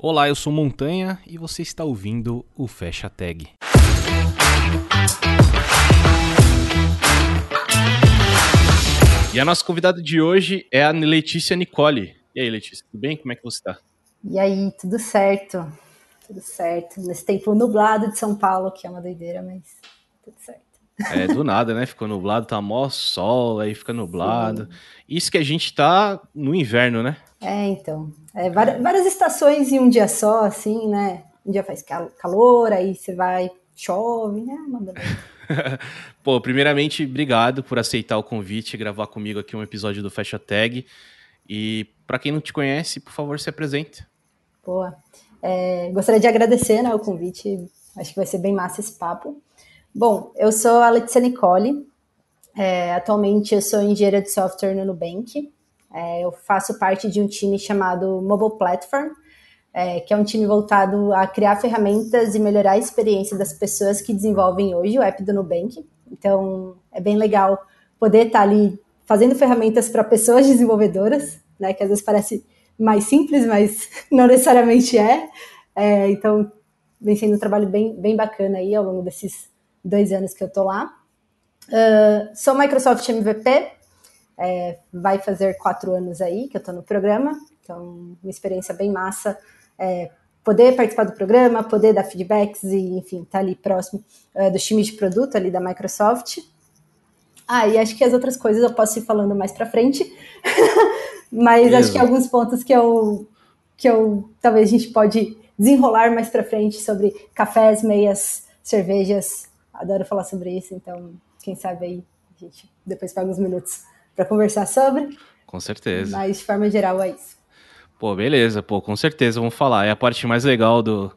Olá, eu sou Montanha e você está ouvindo o Fecha Tag. E a nossa convidada de hoje é a Letícia Nicole. E aí, Letícia, tudo bem? Como é que você está? E aí, tudo certo? Tudo certo. Nesse tempo nublado de São Paulo, que é uma doideira, mas tudo certo. É, do nada, né? Ficou nublado, tá mó sol, aí fica nublado. Sim. Isso que a gente tá no inverno, né? É, então. É, várias, várias, estações em um dia só, assim, né? Um dia faz calor, aí você vai, chove, né? Manda Pô, primeiramente, obrigado por aceitar o convite e gravar comigo aqui um episódio do Fecha Tag. E para quem não te conhece, por favor, se apresente. Boa. É, gostaria de agradecer né, o convite. Acho que vai ser bem massa esse papo. Bom, eu sou a Letícia Nicole. É, atualmente eu sou engenheira de software no Nubank. É, eu faço parte de um time chamado Mobile Platform, é, que é um time voltado a criar ferramentas e melhorar a experiência das pessoas que desenvolvem hoje o app do Nubank. Então, é bem legal poder estar ali fazendo ferramentas para pessoas desenvolvedoras, né, que às vezes parece mais simples, mas não necessariamente é. é então, vem sendo um trabalho bem, bem bacana aí ao longo desses dois anos que eu tô lá. Uh, sou Microsoft MVP, é, vai fazer quatro anos aí que eu tô no programa, então uma experiência bem massa. É, poder participar do programa, poder dar feedbacks e, enfim, estar tá ali próximo uh, dos times de produto ali da Microsoft. Ah, e acho que as outras coisas eu posso ir falando mais para frente, mas acho que alguns pontos que eu, que eu talvez a gente pode desenrolar mais para frente sobre cafés, meias, cervejas adoro falar sobre isso, então quem sabe aí a gente depois pega uns minutos para conversar sobre. Com certeza. Mas de forma geral é isso. Pô, beleza, pô, com certeza vamos falar. É a parte mais legal do,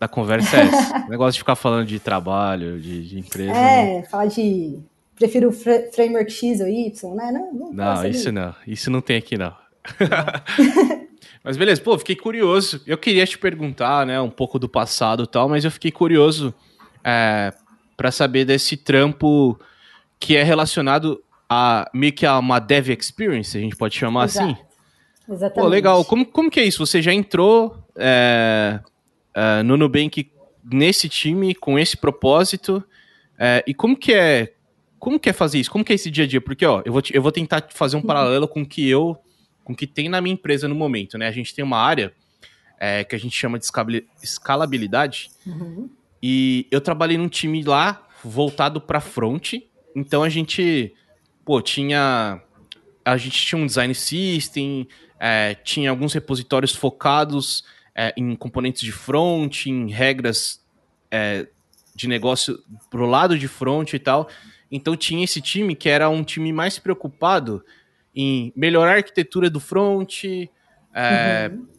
da conversa é essa. o negócio de ficar falando de trabalho, de, de empresa. É, né? falar de. Prefiro framework X ou Y, né? Não, não, não isso não. Isso não tem aqui, não. mas beleza, pô, fiquei curioso. Eu queria te perguntar, né, um pouco do passado e tal, mas eu fiquei curioso é, para saber desse trampo que é relacionado a meio que a uma dev experience, a gente pode chamar Exato. assim. Exatamente. Pô, legal. Como, como que é isso? Você já entrou é, é, no Nubank nesse time, com esse propósito, é, e como que é como que é fazer isso? Como que é esse dia a dia? Porque, ó, eu vou, eu vou tentar fazer um uhum. paralelo com o que eu, com o que tem na minha empresa no momento, né? A gente tem uma área é, que a gente chama de escalabilidade, uhum. E eu trabalhei num time lá voltado para front. Então a gente, pô, tinha a gente tinha um design system, é, tinha alguns repositórios focados é, em componentes de front, em regras é, de negócio pro lado de front e tal. Então tinha esse time que era um time mais preocupado em melhorar a arquitetura do front, é, uhum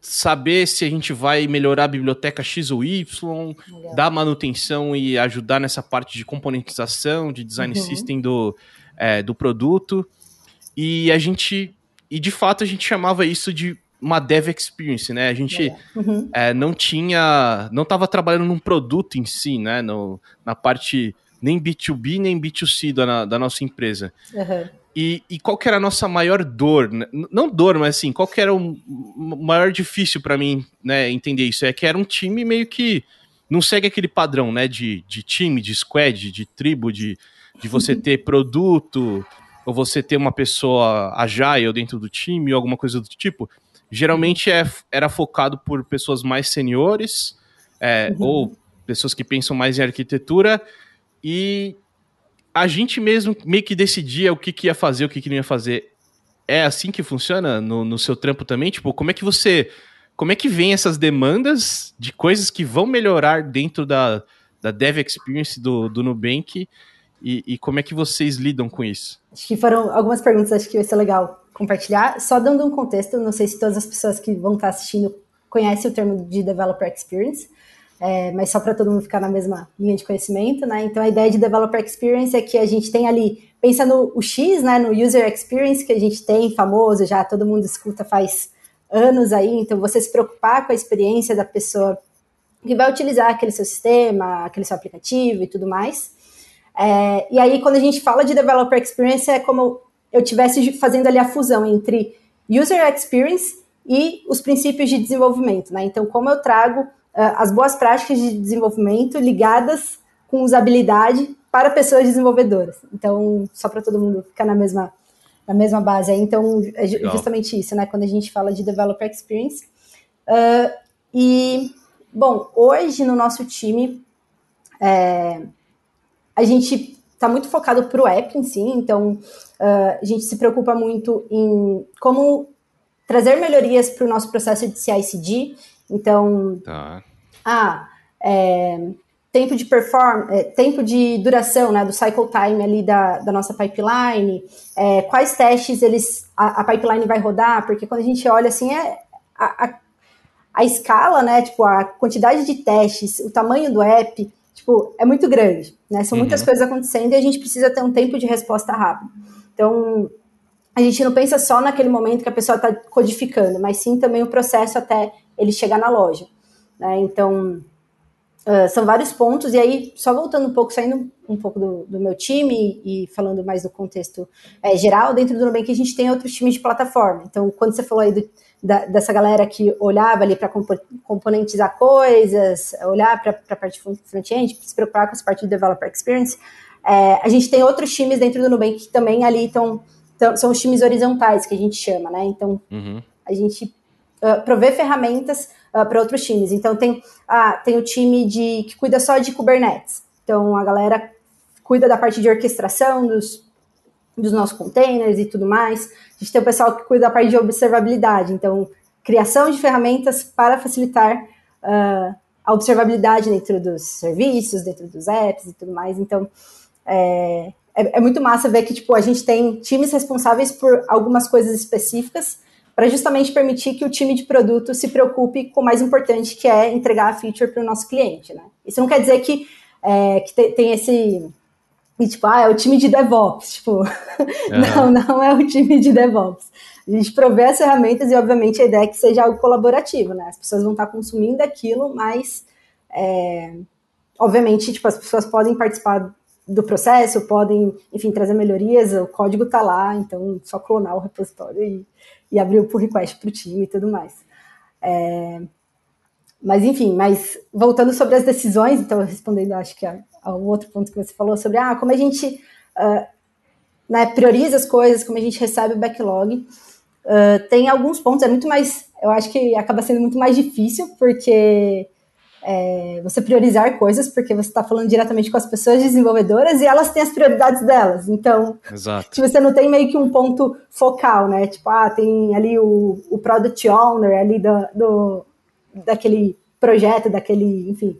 saber se a gente vai melhorar a biblioteca X ou Y, Legal. dar manutenção e ajudar nessa parte de componentização, de design uhum. system do, é, do produto. E a gente. E de fato a gente chamava isso de uma dev experience, né? A gente uhum. é, não tinha. não estava trabalhando num produto em si, né? No, na parte nem B2B nem B2C da, da nossa empresa. Uhum. E, e qual que era a nossa maior dor? Né? Não dor, mas assim, qual que era o maior difícil para mim né, entender isso? É que era um time meio que não segue aquele padrão né, de, de time, de squad, de tribo, de, de você ter produto, ou você ter uma pessoa agile dentro do time, ou alguma coisa do tipo. Geralmente é, era focado por pessoas mais seniores, é, uhum. ou pessoas que pensam mais em arquitetura, e a gente mesmo meio que decidia o que, que ia fazer, o que, que não ia fazer. É assim que funciona no, no seu trampo também? Tipo, como é que você. Como é que vem essas demandas de coisas que vão melhorar dentro da, da Dev Experience do, do Nubank e, e como é que vocês lidam com isso? Acho que foram algumas perguntas, acho que vai ser legal compartilhar. Só dando um contexto, não sei se todas as pessoas que vão estar assistindo conhecem o termo de Developer Experience é, mas só para todo mundo ficar na mesma linha de conhecimento, né? Então a ideia de Developer Experience é que a gente tem ali, pensa no o X, né? No User Experience que a gente tem, famoso, já todo mundo escuta faz anos aí, então você se preocupar com a experiência da pessoa que vai utilizar aquele seu sistema, aquele seu aplicativo e tudo mais. É, e aí, quando a gente fala de Developer Experience, é como eu estivesse fazendo ali a fusão entre User Experience e os princípios de desenvolvimento, né? Então, como eu trago as boas práticas de desenvolvimento ligadas com usabilidade para pessoas desenvolvedoras. Então, só para todo mundo ficar na mesma, na mesma base. Então, é Legal. justamente isso, né? Quando a gente fala de developer experience. Uh, e, bom, hoje no nosso time, é, a gente está muito focado para o app em si, então uh, a gente se preocupa muito em como trazer melhorias para o nosso processo de CI/CD. Então, tá. Ah, é, tempo de perform, é, tempo de duração, né, do cycle time ali da, da nossa pipeline, é, quais testes eles a, a, pipeline vai rodar, porque quando a gente olha assim é a, a, a, escala, né, tipo a quantidade de testes, o tamanho do app, tipo é muito grande, né, são uhum. muitas coisas acontecendo e a gente precisa ter um tempo de resposta rápido. Então a gente não pensa só naquele momento que a pessoa está codificando, mas sim também o processo até ele chegar na loja, né, então Uh, são vários pontos, e aí, só voltando um pouco, saindo um pouco do, do meu time e falando mais do contexto é, geral, dentro do Nubank a gente tem outros times de plataforma. Então, quando você falou aí do, da, dessa galera que olhava ali para compo componentizar coisas, olhar para a parte front-end, se preocupar com essa parte de developer experience, é, a gente tem outros times dentro do Nubank que também ali estão, são os times horizontais, que a gente chama, né? Então, uhum. a gente uh, provê ferramentas uh, ah, para outros times. Então tem, ah, tem o time de que cuida só de Kubernetes. Então a galera cuida da parte de orquestração dos, dos nossos containers e tudo mais. A gente tem o pessoal que cuida da parte de observabilidade. Então criação de ferramentas para facilitar uh, a observabilidade dentro dos serviços, dentro dos apps e tudo mais. Então é, é, é muito massa ver que tipo a gente tem times responsáveis por algumas coisas específicas para justamente permitir que o time de produto se preocupe com o mais importante, que é entregar a feature para o nosso cliente. Né? Isso não quer dizer que, é, que tem esse. Tipo, ah, é o time de DevOps. Tipo, uhum. não, não é o time de DevOps. A gente provê as ferramentas e, obviamente, a ideia é que seja algo colaborativo, né? As pessoas vão estar consumindo aquilo, mas, é, obviamente, tipo, as pessoas podem participar do processo, podem, enfim, trazer melhorias, o código está lá, então só clonar o repositório e, e abrir o pull request para o time e tudo mais. É, mas enfim, mas voltando sobre as decisões, então respondendo acho que ao outro ponto que você falou sobre ah, como a gente uh, né, prioriza as coisas, como a gente recebe o backlog, uh, tem alguns pontos, é muito mais, eu acho que acaba sendo muito mais difícil, porque é, você priorizar coisas, porque você está falando diretamente com as pessoas desenvolvedoras e elas têm as prioridades delas. Então, Exato. Tipo, você não tem meio que um ponto focal, né? Tipo, ah, tem ali o, o product owner ali do, do daquele projeto, daquele, enfim,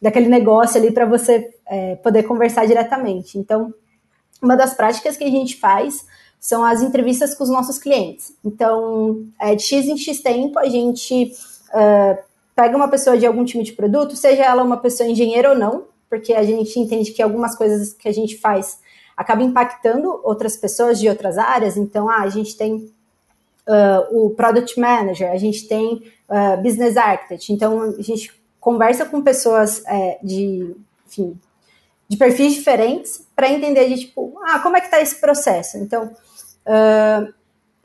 daquele negócio ali para você é, poder conversar diretamente. Então, uma das práticas que a gente faz são as entrevistas com os nossos clientes. Então, é, de X em X tempo, a gente uh, pega uma pessoa de algum time de produto, seja ela uma pessoa engenheira ou não, porque a gente entende que algumas coisas que a gente faz acaba impactando outras pessoas de outras áreas. Então, ah, a gente tem uh, o product manager, a gente tem uh, business architect. Então, a gente conversa com pessoas é, de, enfim, de perfis diferentes para entender de tipo, ah, como é que está esse processo? Então, uh,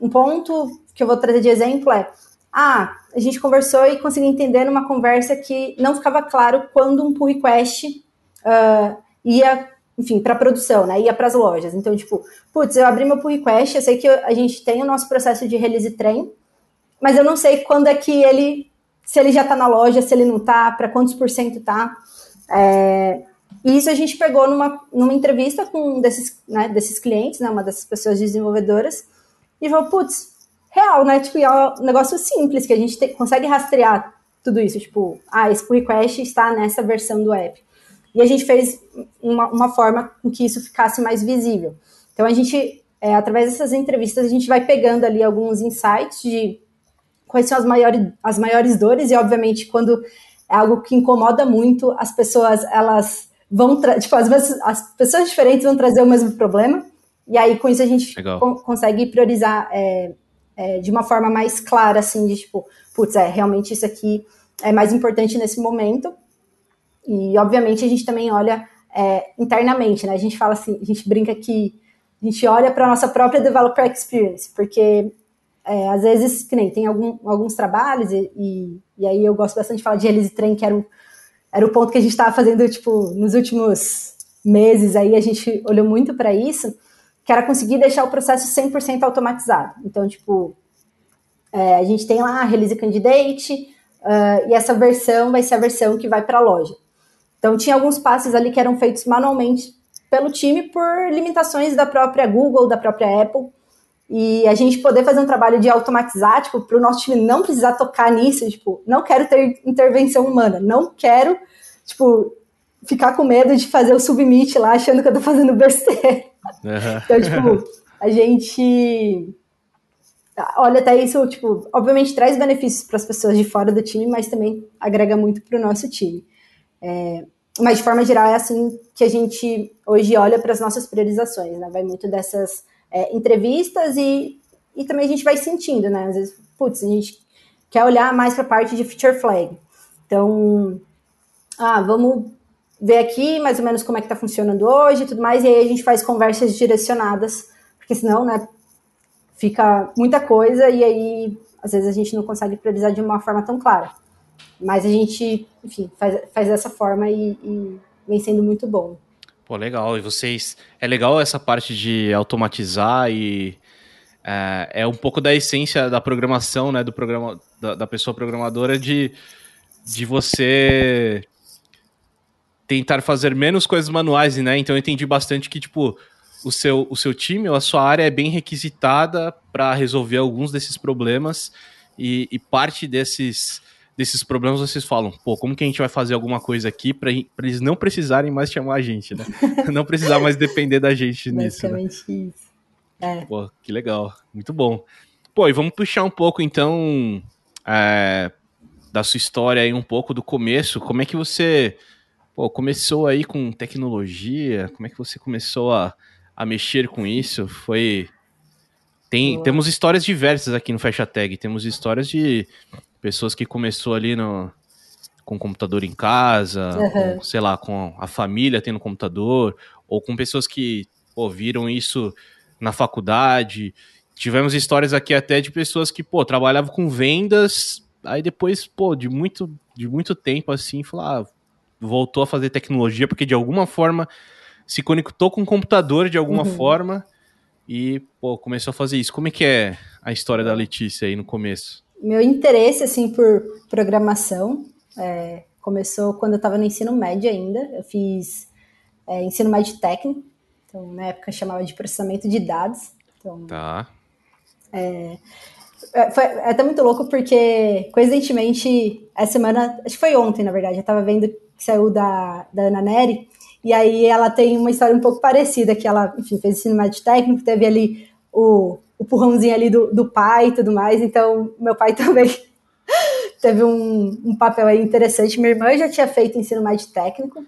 um ponto que eu vou trazer de exemplo é ah, a gente conversou e conseguiu entender numa conversa que não ficava claro quando um pull request uh, ia, enfim, para produção, né? Ia para as lojas. Então, tipo, putz, eu abri meu pull request, eu sei que a gente tem o nosso processo de release train, mas eu não sei quando é que ele, se ele já está na loja, se ele não está, para quantos por cento está. É, e isso a gente pegou numa, numa entrevista com um desses, né, desses clientes, né, uma dessas pessoas desenvolvedoras, e falou, putz, real, né? Tipo, é um negócio simples que a gente te, consegue rastrear tudo isso. Tipo, ah, esse pull request está nessa versão do app. E a gente fez uma, uma forma com que isso ficasse mais visível. Então, a gente, é, através dessas entrevistas, a gente vai pegando ali alguns insights de quais são as maiores, as maiores dores e, obviamente, quando é algo que incomoda muito, as pessoas, elas vão, tipo, vezes as pessoas diferentes vão trazer o mesmo problema, e aí com isso a gente co consegue priorizar é, é, de uma forma mais clara, assim, de tipo, putz, é, realmente isso aqui é mais importante nesse momento. E, obviamente, a gente também olha é, internamente, né? A gente fala assim, a gente brinca que a gente olha para a nossa própria developer experience, porque é, às vezes, que nem tem algum, alguns trabalhos, e, e, e, aí eu gosto bastante de falar de release train, que era, era o ponto que a gente estava fazendo, tipo, nos últimos meses, aí a gente olhou muito para isso, que era conseguir deixar o processo 100% automatizado. Então, tipo, é, a gente tem lá a release candidate, uh, e essa versão vai ser a versão que vai para a loja. Então, tinha alguns passos ali que eram feitos manualmente pelo time por limitações da própria Google, da própria Apple, e a gente poder fazer um trabalho de automatizar, tipo, para o nosso time não precisar tocar nisso, tipo, não quero ter intervenção humana, não quero, tipo, ficar com medo de fazer o submit lá achando que eu tô fazendo besteira. Então, tipo, a gente olha até isso, tipo, obviamente traz benefícios para as pessoas de fora do time, mas também agrega muito para o nosso time. É, mas de forma geral é assim que a gente hoje olha para as nossas priorizações, né? Vai muito dessas é, entrevistas e, e também a gente vai sentindo, né? Às vezes, putz, a gente quer olhar mais para a parte de feature flag. Então, ah, vamos ver aqui mais ou menos como é que está funcionando hoje e tudo mais, e aí a gente faz conversas direcionadas, porque senão, né, fica muita coisa e aí às vezes a gente não consegue priorizar de uma forma tão clara. Mas a gente, enfim, faz, faz dessa forma e, e vem sendo muito bom. Pô, legal. E vocês. É legal essa parte de automatizar e. É, é um pouco da essência da programação, né? Do programa, da, da pessoa programadora de, de você tentar fazer menos coisas manuais, né? Então eu entendi bastante que, tipo, o seu, o seu time ou a sua área é bem requisitada para resolver alguns desses problemas e, e parte desses desses problemas, vocês falam, pô, como que a gente vai fazer alguma coisa aqui para eles não precisarem mais chamar a gente, né? não precisar mais depender da gente nisso. Né? Basicamente né? isso. É. Pô, que legal, muito bom. Pô, e vamos puxar um pouco então é, da sua história aí, um pouco do começo. Como é que você pô, começou aí com tecnologia? Como é que você começou a, a mexer com isso? Foi. Tem, temos histórias diversas aqui no Fecha Tag. Temos histórias de pessoas que começou ali no, com computador em casa, uhum. com, sei lá, com a família tendo computador, ou com pessoas que pô, viram isso na faculdade. Tivemos histórias aqui até de pessoas que, pô, trabalhavam com vendas, aí depois, pô, de muito, de muito tempo assim, falar, ah, voltou a fazer tecnologia, porque de alguma forma se conectou com o computador de alguma uhum. forma e, pô, começou a fazer isso. Como é que é a história da Letícia aí no começo? meu interesse assim por programação é, começou quando eu estava no ensino médio ainda. Eu fiz é, ensino médio técnico, então na época chamava de processamento de dados. Então, tá. É, é, foi é até muito louco porque, coincidentemente, essa semana, acho que foi ontem, na verdade, eu estava vendo que saiu da, da Ana Neri, e aí ela tem uma história um pouco parecida, que ela, enfim, fez ensino médio técnico, teve ali o o purrãozinho ali do, do pai e tudo mais. Então, meu pai também teve um, um, papel aí interessante. Minha irmã já tinha feito ensino médio técnico.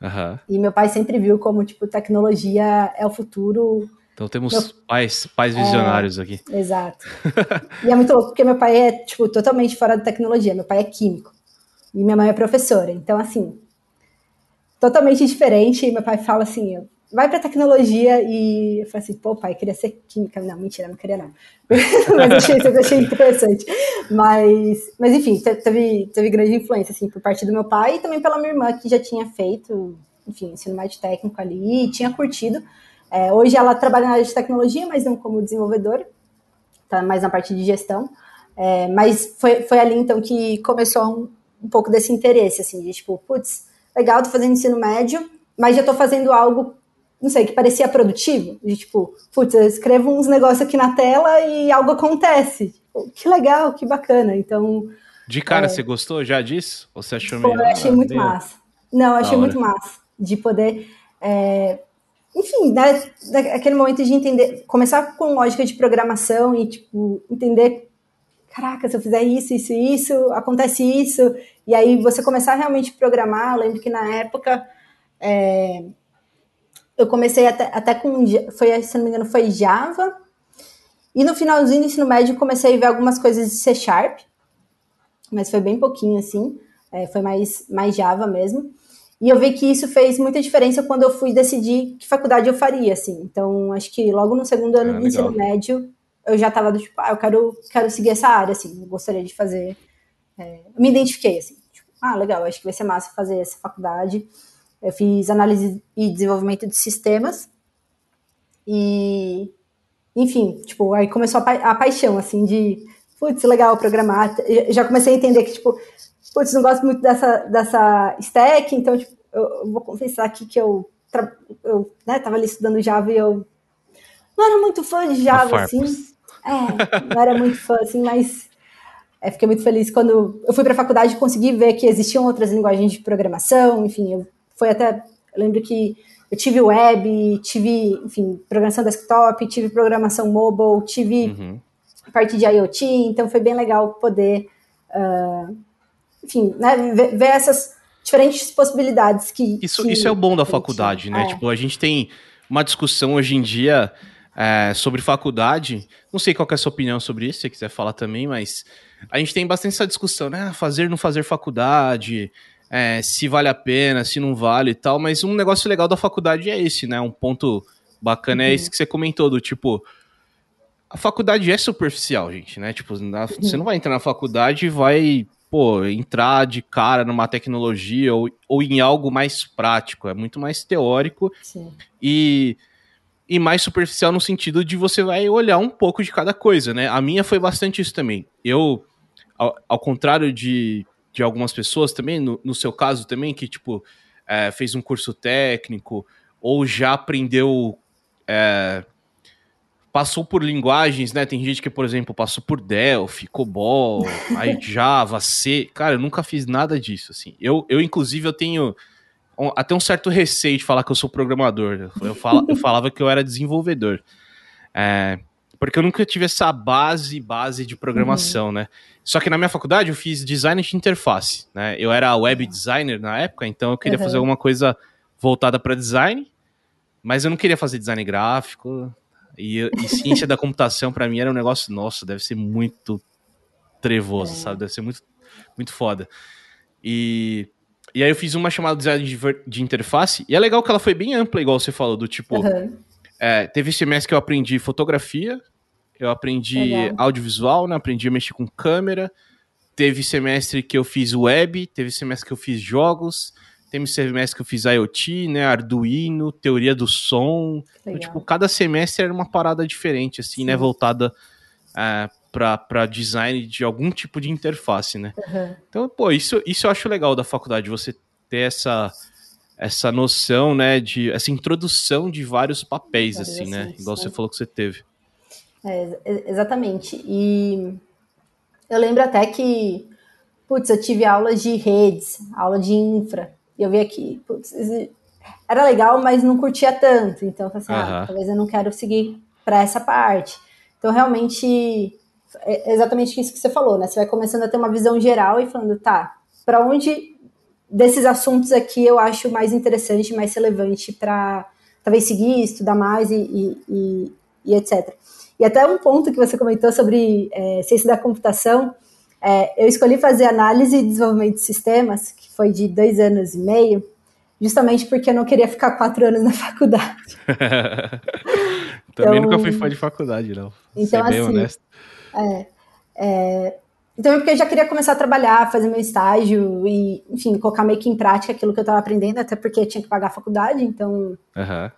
Uhum. E meu pai sempre viu como, tipo, tecnologia é o futuro. Então temos meu... pais, pais visionários é, aqui. Exato. e é muito louco, porque meu pai é, tipo, totalmente fora da tecnologia. Meu pai é químico. E minha mãe é professora. Então, assim, totalmente diferente. E meu pai fala assim, vai para tecnologia e eu falei assim, pô, pai, queria ser química. Não, mentira, não queria não. mas achei, achei interessante. Mas, mas enfim, teve, teve grande influência, assim, por parte do meu pai e também pela minha irmã, que já tinha feito, enfim, ensino médio técnico ali e tinha curtido. É, hoje ela trabalha na área de tecnologia, mas não como desenvolvedora, tá mais na parte de gestão. É, mas foi, foi ali, então, que começou um, um pouco desse interesse, assim, de tipo, putz, legal, tô fazendo ensino médio, mas já tô fazendo algo não sei, que parecia produtivo, de tipo, putz, eu escrevo uns negócios aqui na tela e algo acontece. Tipo, que legal, que bacana. Então. De cara, é... você gostou já disso? Ou você achou meio. Eu achei muito meio... massa. Não, eu achei muito massa. De poder. É... Enfim, né, aquele momento de entender, começar com lógica de programação e, tipo, entender caraca, se eu fizer isso, isso, isso, acontece isso, e aí você começar a realmente programar. Eu lembro que na época é, eu comecei até, até com, foi, se não me engano, foi Java. E no finalzinho do ensino médio comecei a ver algumas coisas de C Sharp, mas foi bem pouquinho assim, é, foi mais, mais Java mesmo. E eu vi que isso fez muita diferença quando eu fui decidir que faculdade eu faria, assim. Então, acho que logo no segundo ano ah, do ensino médio, eu já tava do tipo, ah, eu quero, quero seguir essa área, assim, gostaria de fazer. É, me identifiquei, assim, tipo, ah, legal, acho que vai ser massa fazer essa faculdade. Eu fiz análise e desenvolvimento de sistemas. E, enfim, tipo, aí começou a, pa a paixão, assim, de, putz, legal programar. Já comecei a entender que, tipo, putz, não gosto muito dessa, dessa stack, então, tipo, eu, eu vou confessar aqui que eu, eu né, tava ali estudando Java e eu não era muito fã de Java, assim. É, não era muito fã, assim, mas é, fiquei muito feliz quando eu fui para a faculdade e consegui ver que existiam outras linguagens de programação, enfim, eu, foi até, eu lembro que eu tive web, tive, enfim, programação desktop, tive programação mobile, tive uhum. parte de IoT, então foi bem legal poder, uh, enfim, né, ver, ver, essas diferentes possibilidades que... Isso, que isso é o bom da faculdade, né? É. Tipo, a gente tem uma discussão hoje em dia é, sobre faculdade. Não sei qual é a sua opinião sobre isso, se você quiser falar também, mas a gente tem bastante essa discussão, né? Fazer, não fazer faculdade, é, se vale a pena, se não vale e tal. Mas um negócio legal da faculdade é esse, né? Um ponto bacana é uhum. é esse que você comentou, do tipo. A faculdade é superficial, gente, né? Tipo, na, uhum. você não vai entrar na faculdade e vai, pô, entrar de cara numa tecnologia ou, ou em algo mais prático. É muito mais teórico. Sim. E e mais superficial no sentido de você vai olhar um pouco de cada coisa, né? A minha foi bastante isso também. Eu, ao, ao contrário de, de algumas pessoas também, no, no seu caso também, que, tipo, é, fez um curso técnico ou já aprendeu. É, passou por linguagens, né? Tem gente que, por exemplo, passou por Delphi, COBOL, aí Java, C. Cara, eu nunca fiz nada disso, assim. Eu, eu inclusive, eu tenho até um certo receio de falar que eu sou programador. Eu, eu falava que eu era desenvolvedor. É, porque eu nunca tive essa base, base de programação, uhum. né? Só que na minha faculdade eu fiz design de interface, né? Eu era web designer na época, então eu queria uhum. fazer alguma coisa voltada para design, mas eu não queria fazer design gráfico. E, e ciência da computação para mim era um negócio, nossa, deve ser muito trevoso, é. sabe? Deve ser muito, muito foda. E e aí eu fiz uma chamada de design de, de, interface, e é legal que ela foi bem ampla, igual você falou, do tipo. Uhum. É, teve semestre que eu aprendi fotografia, eu aprendi legal. audiovisual, né? Aprendi a mexer com câmera. Teve semestre que eu fiz web, teve semestre que eu fiz jogos, teve semestre que eu fiz IoT, né? Arduino, teoria do som. Então, tipo, cada semestre era uma parada diferente, assim, né, Sim. né? Voltada é, para design de algum tipo de interface, né? Uhum. Então, pô, isso, isso eu acho legal da faculdade, você ter essa essa noção, né, de essa introdução de vários papéis, vários assim, né? Igual você falou que você teve. É, exatamente. E eu lembro até que, putz, eu tive aulas de redes, aula de infra, e eu vi aqui, putz, era legal, mas não curtia tanto. Então, assim, uhum. ah, talvez eu não quero seguir para essa parte. Então, realmente, é exatamente isso que você falou, né? Você vai começando a ter uma visão geral e falando, tá, para onde desses assuntos aqui eu acho mais interessante, mais relevante para talvez seguir, estudar mais e, e, e, e, etc. E até um ponto que você comentou sobre é, ciência da computação, é, eu escolhi fazer análise e desenvolvimento de sistemas, que foi de dois anos e meio, justamente porque eu não queria ficar quatro anos na faculdade. Também então, nunca fui fã de faculdade, não. Então, Ser assim, honesto. É, é, então, é porque eu já queria começar a trabalhar, fazer meu estágio e, enfim, colocar meio que em prática aquilo que eu estava aprendendo, até porque eu tinha que pagar a faculdade, então uhum.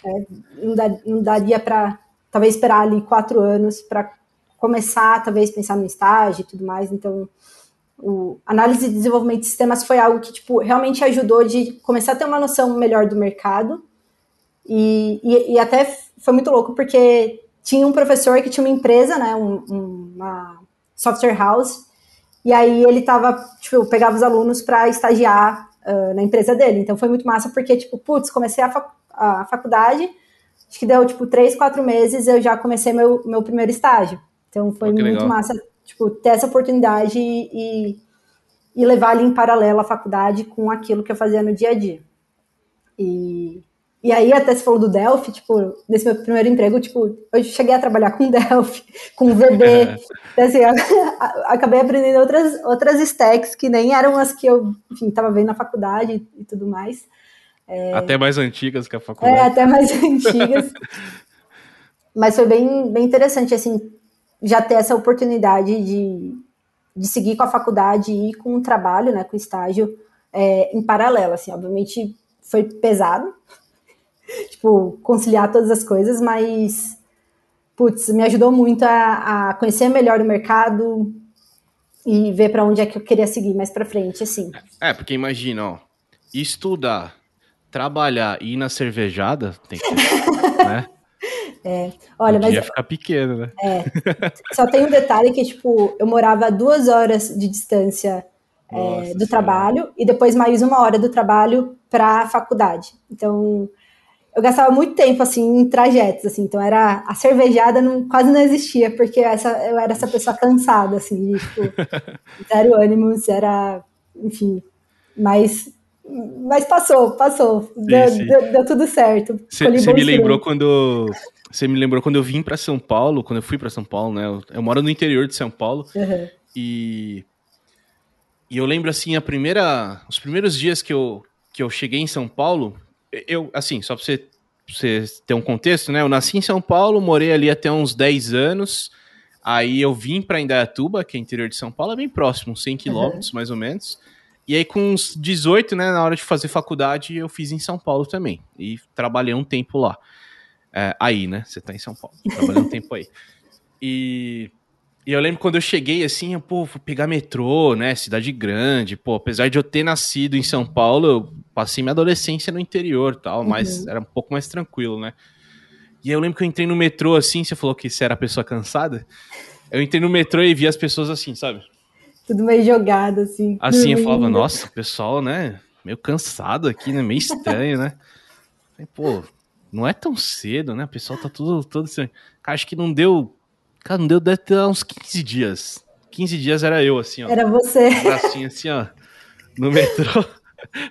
não, não, daria para, talvez, esperar ali quatro anos para começar, talvez, pensar no estágio e tudo mais. Então, o análise de desenvolvimento de sistemas foi algo que, tipo, realmente ajudou de começar a ter uma noção melhor do mercado e, e, e até foi muito louco, porque tinha um professor que tinha uma empresa, né, um, uma software house, e aí ele tava, tipo, pegava os alunos para estagiar uh, na empresa dele. Então foi muito massa, porque, tipo, putz, comecei a, fac a faculdade, acho que deu, tipo, três, quatro meses, eu já comecei meu, meu primeiro estágio. Então foi muito legal. massa, tipo, ter essa oportunidade e, e levar ali em paralelo a faculdade com aquilo que eu fazia no dia a dia. E aí até se falou do Delphi, tipo, nesse meu primeiro emprego, tipo, eu cheguei a trabalhar com Delphi, com VB, então, assim, acabei aprendendo outras, outras stacks que nem eram as que eu, enfim, estava vendo na faculdade e tudo mais. É... Até mais antigas que a faculdade. É, até mais antigas. Mas foi bem, bem interessante, assim, já ter essa oportunidade de, de seguir com a faculdade e com o trabalho, né, com o estágio é, em paralelo, assim, obviamente foi pesado, tipo, conciliar todas as coisas, mas, putz, me ajudou muito a, a conhecer melhor o mercado e ver para onde é que eu queria seguir mais para frente, assim. É, porque imagina, ó, estudar, trabalhar e ir na cervejada, tem que, né? É, olha, mas. Ia ficar pequeno, né? É. Só tem um detalhe que, tipo, eu morava a duas horas de distância é, do trabalho e depois mais uma hora do trabalho para a faculdade. Então, eu gastava muito tempo, assim, em trajetos, assim. Então, era... A cervejada não, quase não existia, porque essa, eu era essa pessoa cansada, assim, de, tipo, zero ânimos, era... Enfim, mas mas passou, passou. Deu, sim. Deu, deu, tudo certo. Você me lembrou quando. Você me lembrou quando eu vim para São Paulo, quando eu fui para São Paulo, né? Eu, eu, moro no interior de São Paulo. Uhum. E. E eu lembro, assim, a primeira. Os primeiros dias que eu, que eu cheguei em São Paulo, eu, assim, só pra você, você ter um contexto, né? Eu nasci em São Paulo, morei ali até uns 10 anos. Aí eu vim para Indaiatuba, que é interior de São Paulo, é bem próximo, 100 quilômetros uhum. mais ou menos. E aí, com uns 18, né, na hora de fazer faculdade, eu fiz em São Paulo também. E trabalhei um tempo lá. É, aí, né? Você tá em São Paulo. Trabalhei um tempo aí. E, e, eu lembro quando eu cheguei assim, eu, pô, vou pegar metrô, né? Cidade grande. Pô, apesar de eu ter nascido em São Paulo, eu passei minha adolescência no interior tal, uhum. mas era um pouco mais tranquilo, né? E aí eu lembro que eu entrei no metrô assim, você falou que você era pessoa cansada. Eu entrei no metrô e vi as pessoas assim, sabe? tudo meio jogado, assim. Assim, eu falava, nossa, o pessoal, né, meio cansado aqui, né, meio estranho, né. Pô, não é tão cedo, né, o pessoal tá tudo, todo assim. Cara, acho que não deu, cara, não deu, deve ter uns 15 dias. 15 dias era eu, assim, ó. Era você. Assim, assim, ó, no metrô.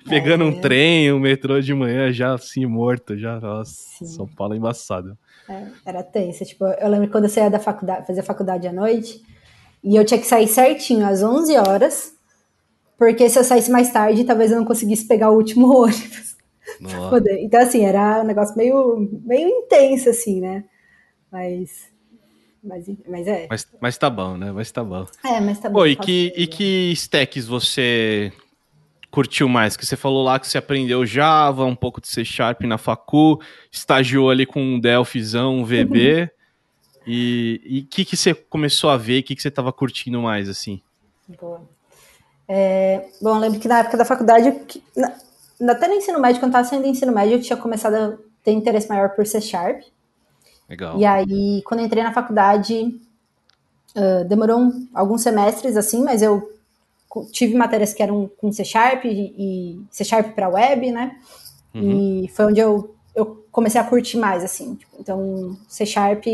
pegando é. um trem, um metrô de manhã já assim, morto, já, nossa, Sim. São Paulo é embaçado. É, era tenso, tipo, eu lembro quando eu saía da faculdade, fazia faculdade à noite, e eu tinha que sair certinho às 11 horas, porque se eu saísse mais tarde, talvez eu não conseguisse pegar o último ônibus. Então, assim, era um negócio meio, meio intenso, assim, né? Mas. Mas, mas é. Mas, mas tá bom, né? Mas tá bom. É, mas tá bom. Pô, e que, e que stacks você curtiu mais? Que você falou lá que você aprendeu Java, um pouco de C Sharp na Facu, estagiou ali com um Delphizão, um VB. E o que, que você começou a ver? O que, que você estava curtindo mais, assim? Boa. É, bom, eu lembro que na época da faculdade, que, na, até no ensino médio, quando estava saindo do ensino médio, eu tinha começado a ter interesse maior por C Sharp. Legal. E aí, quando eu entrei na faculdade, uh, demorou um, alguns semestres, assim, mas eu tive matérias que eram com C Sharp e, e C Sharp para web, né? Uhum. E foi onde eu, eu comecei a curtir mais, assim. Tipo, então, C Sharp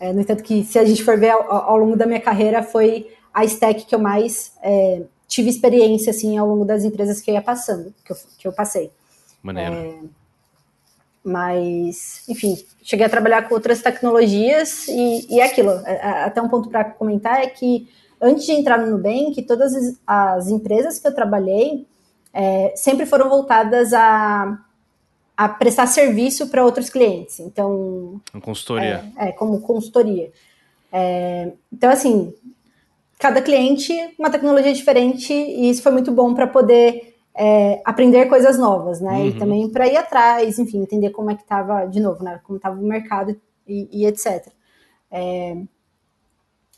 é, no entanto, que se a gente for ver ao, ao, longo da minha carreira, foi a stack que eu mais é, tive experiência assim ao longo das empresas que eu ia passando, que eu, que eu passei. Maneiro. É, mas, enfim, cheguei a trabalhar com outras tecnologias e, e é aquilo. É, é, até um ponto para comentar é que antes de entrar no Nubank, todas as empresas que eu trabalhei é, sempre foram voltadas a a prestar serviço para outros clientes. Então. Uma consultoria. É, é como consultoria. É, então, assim, cada cliente, uma tecnologia diferente, e isso foi muito bom para poder é, aprender coisas novas, né? Uhum. E também para ir atrás, enfim, entender como é que estava, de novo, né? Como estava o mercado e, e etc. É,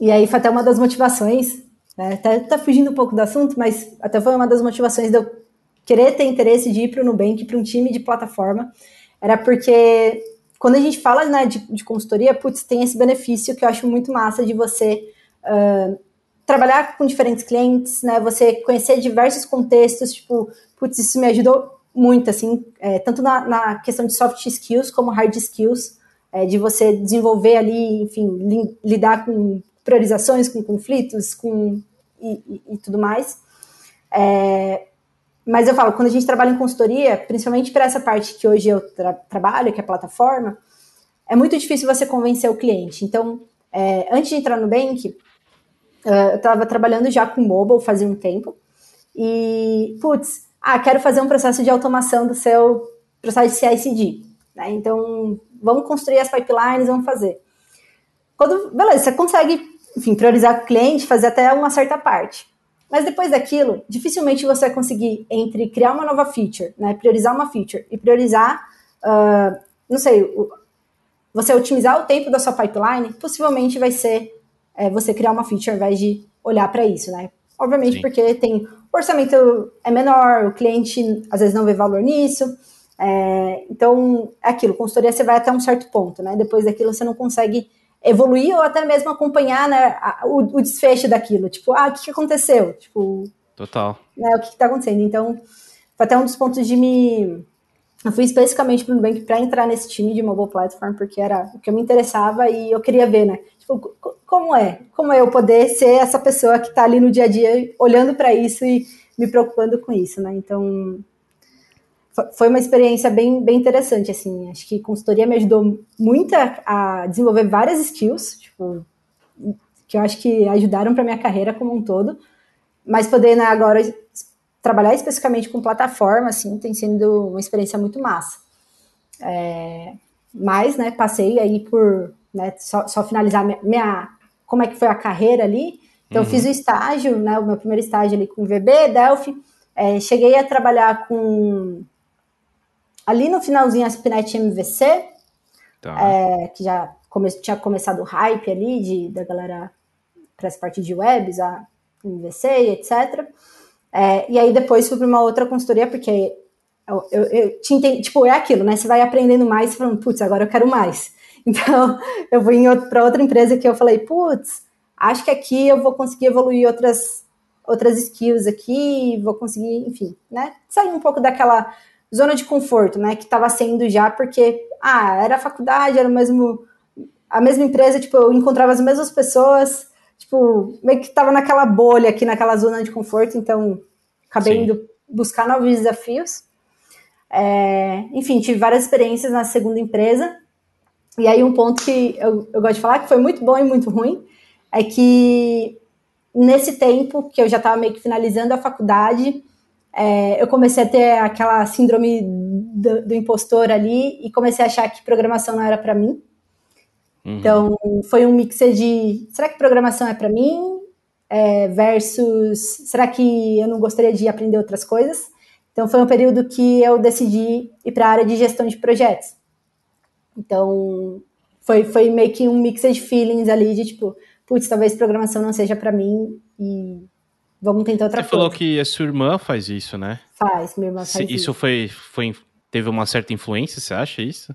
e aí foi até uma das motivações, né? Até tá fugindo um pouco do assunto, mas até foi uma das motivações de eu querer ter interesse de ir para o Nubank, para um time de plataforma, era porque quando a gente fala né, de, de, consultoria, putz, tem esse benefício que eu acho muito massa de você uh, trabalhar com diferentes clientes, né? Você conhecer diversos contextos, tipo, putz, isso me ajudou muito, assim, é, tanto na, na, questão de soft skills como hard skills, é, de você desenvolver ali, enfim, li, lidar com priorizações, com conflitos, com e, e, e tudo mais. É, mas eu falo, quando a gente trabalha em consultoria, principalmente para essa parte que hoje eu tra trabalho, que é a plataforma, é muito difícil você convencer o cliente. Então, é, antes de entrar no Bank, eu estava trabalhando já com mobile fazia um tempo. E, putz, ah, quero fazer um processo de automação do seu processo de CI/CD. Né? Então, vamos construir as pipelines, vamos fazer. Quando, beleza, você consegue enfim, priorizar o cliente, fazer até uma certa parte. Mas depois daquilo, dificilmente você vai conseguir entre criar uma nova feature, né, priorizar uma feature e priorizar, uh, não sei, você otimizar o tempo da sua pipeline, possivelmente vai ser é, você criar uma feature ao invés de olhar para isso, né? Obviamente Sim. porque tem o orçamento é menor, o cliente às vezes não vê valor nisso. É, então, é aquilo, consultoria você vai até um certo ponto, né? Depois daquilo você não consegue evoluir ou até mesmo acompanhar né, a, o, o, desfecho daquilo. Tipo, ah, o que, que aconteceu? Tipo, Total. Né, o que está acontecendo? Então, foi até um dos pontos de me. Eu fui especificamente para o Nubank para entrar nesse time de mobile platform, porque era o que eu me interessava e eu queria ver, né? Tipo, como é? Como é eu poder ser essa pessoa que está ali no dia a dia olhando para isso e me preocupando com isso, né? Então, foi uma experiência bem, bem interessante, assim. Acho que consultoria me ajudou muito a, desenvolver várias skills, tipo, que eu acho que ajudaram para minha carreira como um todo. Mas poder né, agora trabalhar especificamente com plataforma, assim, tem sido uma experiência muito massa. É, mas, né, passei aí por, né, só, só finalizar minha, minha, como é que foi a carreira ali. Então, uhum. eu fiz o estágio, né, o meu primeiro estágio ali com VB, Delphi. É, cheguei a trabalhar com ali no finalzinho a Spinet MVC, tá. é, que já come, tinha começado o hype ali de, da galera para essa parte de webs, a MVC e etc. É, e aí depois fui para uma outra consultoria, porque eu, eu, eu tipo, é aquilo, né? Você vai aprendendo mais e falando, putz, agora eu quero mais. Então, eu vou para outra empresa que eu falei, putz, acho que aqui eu vou conseguir evoluir outras outras skills aqui, vou conseguir, enfim, né? Sair um pouco daquela zona de conforto, né? Que estava sendo já, porque, ah, era a faculdade, era o mesmo, a mesma empresa, tipo, eu encontrava as mesmas pessoas, tipo, meio que estava naquela bolha aqui, naquela zona de conforto, então acabei Sim. indo buscar novos desafios. É, enfim, tive várias experiências na segunda empresa. E aí, um ponto que eu, eu gosto de falar, que foi muito bom e muito ruim, é que nesse tempo que eu já estava meio que finalizando a faculdade, é, eu comecei a ter aquela síndrome do, do, impostor ali e comecei a achar que programação não era para mim. Uhum. Então, foi um mix de será que programação é para mim? É, versus será que eu não gostaria de aprender outras coisas? Então, foi um período que eu decidi ir para a área de gestão de projetos. Então, foi, foi meio que um mix de feelings ali de tipo, putz, talvez programação não seja para mim e Vamos tentar outra Você coisa. falou que a sua irmã faz isso, né? Faz, minha irmã faz Se, isso. Isso foi, foi, teve uma certa influência, você acha isso?